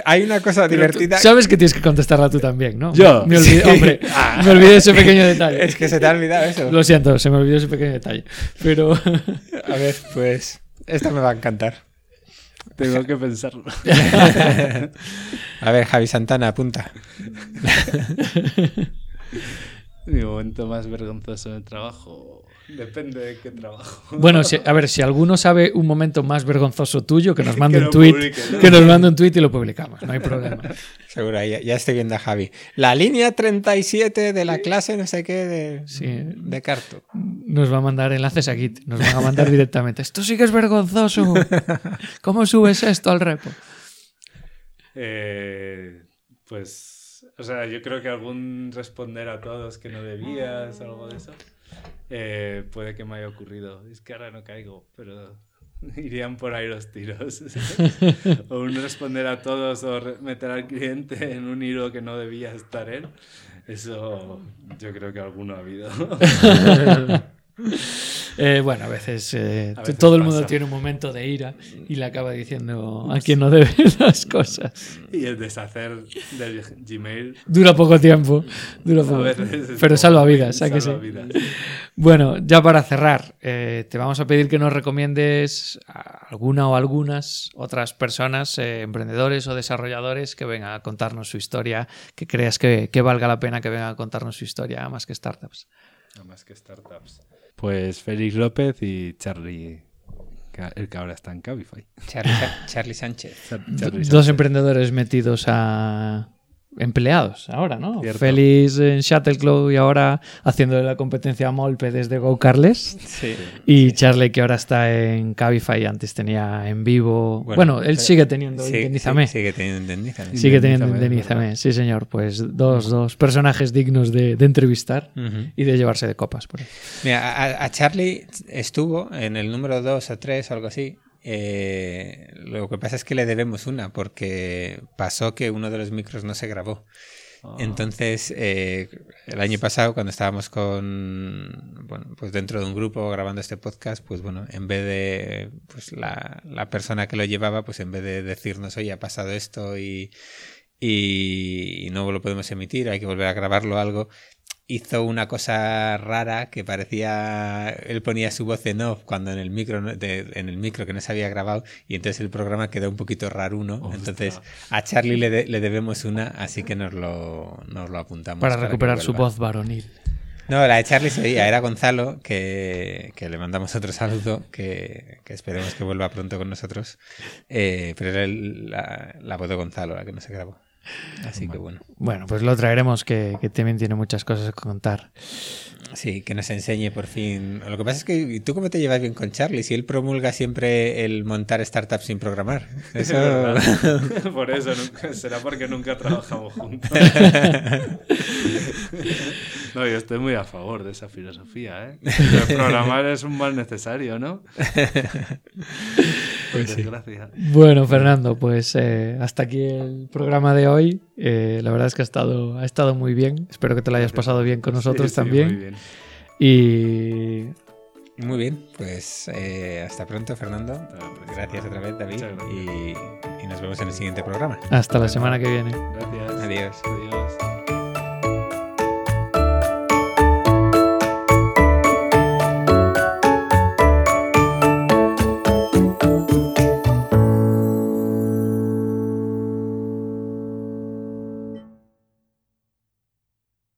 hay una cosa divertida. Sabes que tienes que contestarla tú también, ¿no? Yo. Me olvidé, Sí. hombre, me olvidé de ese pequeño detalle. Es que se te ha olvidado eso. Lo siento, se me olvidó ese pequeño detalle. Pero A ver, pues esta me va a encantar. Tengo que pensarlo. A ver, Javi Santana, apunta. Mi momento más vergonzoso en el trabajo. Depende de qué trabajo. bueno, si- a ver, si alguno sabe un momento más vergonzoso tuyo, que nos mande Que un tweet, publique, ¿no? que nos mande un tweet y lo publicamos, no hay problema. Seguro, ya, ya estoy viendo a Javi. La línea 37 de la clase, no sé qué, de, Sí. de Carto. Nos va a mandar enlaces a Git, nos van a mandar directamente. Esto sí que es vergonzoso. ¿Cómo subes esto al repo? Eh, pues, o sea, yo creo que algún responder a todos que no debías, algo de eso, eh, puede que me haya ocurrido. Es que ahora no caigo, pero irían por ahí los tiros. o un responder a todos o meter al cliente en un hilo que no debía estar él. Eso yo creo que alguno ha habido. Eh, bueno, a veces, eh, A veces todo el mundo pasa. tiene un momento de ira y le acaba diciendo a quien no debe las cosas. y el deshacer del Gmail. Dura poco tiempo, dura poco. a veces es pero salva vidas, ¿a que sí? salva vidas. Bueno, ya para cerrar, eh, te vamos a pedir que nos recomiendes a alguna o algunas otras personas, emprendedores o desarrolladores que vengan a contarnos su historia, que creas que, que valga la pena que vengan a contarnos su historia, más que startups. Más que startups. Pues Félix López y Charlie, el que ahora está en Cabify. Charlie, Charlie Sánchez. Char- Dos emprendedores metidos a empleados ahora, ¿no? Cierto. Félix en Shuttleclaw y ahora haciendo la competencia a Molpe desde GoCarles. Sí. Y Charlie que ahora está en Cabify, antes tenía en vivo. Bueno, él sigue teniendo Sí, Indemnízame. sí, sigue teniendo Indemnízame. Sigue teniendo Indemnízame, Indemnízame, sí señor. Pues dos, dos personajes dignos de, de entrevistar y de llevarse de copas. Por ahí. Mira, a, a Charlie estuvo en el número 2 o 3 o algo así. Eh, lo que pasa es que le debemos una porque pasó que uno de los micros no se grabó. Ah. Entonces, eh, el año pasado, cuando estábamos con, bueno, pues dentro de un grupo grabando este podcast, pues bueno, en vez de, pues la, la persona que lo llevaba, pues en vez de decirnos, oye, ha pasado esto y, y, y no lo podemos emitir, hay que volver a grabarlo o algo, hizo una cosa rara que parecía él ponía su voz en off cuando en el micro de- en el micro que no se había grabado y entonces el programa quedó un poquito raruno. Ostras. entonces a Charlie le, de- le debemos una así que nos lo, nos lo apuntamos Para recuperar su voz varonil. no la de Charlie se oía era Gonzalo que, que le mandamos otro saludo que, que esperemos que vuelva pronto con nosotros. Eh, pero era el- la, la voz de Gonzalo la que no se grabó así que bueno Bueno, pues lo traeremos que, que también tiene muchas cosas que contar. Sí, que nos enseñe por fin. Lo que pasa es que tú cómo te llevas bien con Charlie, si él promulga siempre el montar startups sin programar. Es Eso verdad. Por eso, nunca- será porque nunca trabajamos juntos. No, yo estoy muy a favor de esa filosofía, ¿eh? El programar es un mal necesario, ¿no? Por desgracia. Bueno, Fernando, pues eh, hasta aquí el programa de hoy. Eh, la verdad es que ha estado, ha estado muy bien. Espero que te lo hayas pasado bien con nosotros Sí, sí, también. muy bien. Y muy bien, pues eh, hasta pronto Fernando. Gracias otra vez David y, y nos vemos en el siguiente programa. hasta la semana que viene. Gracias. Adiós. Adiós.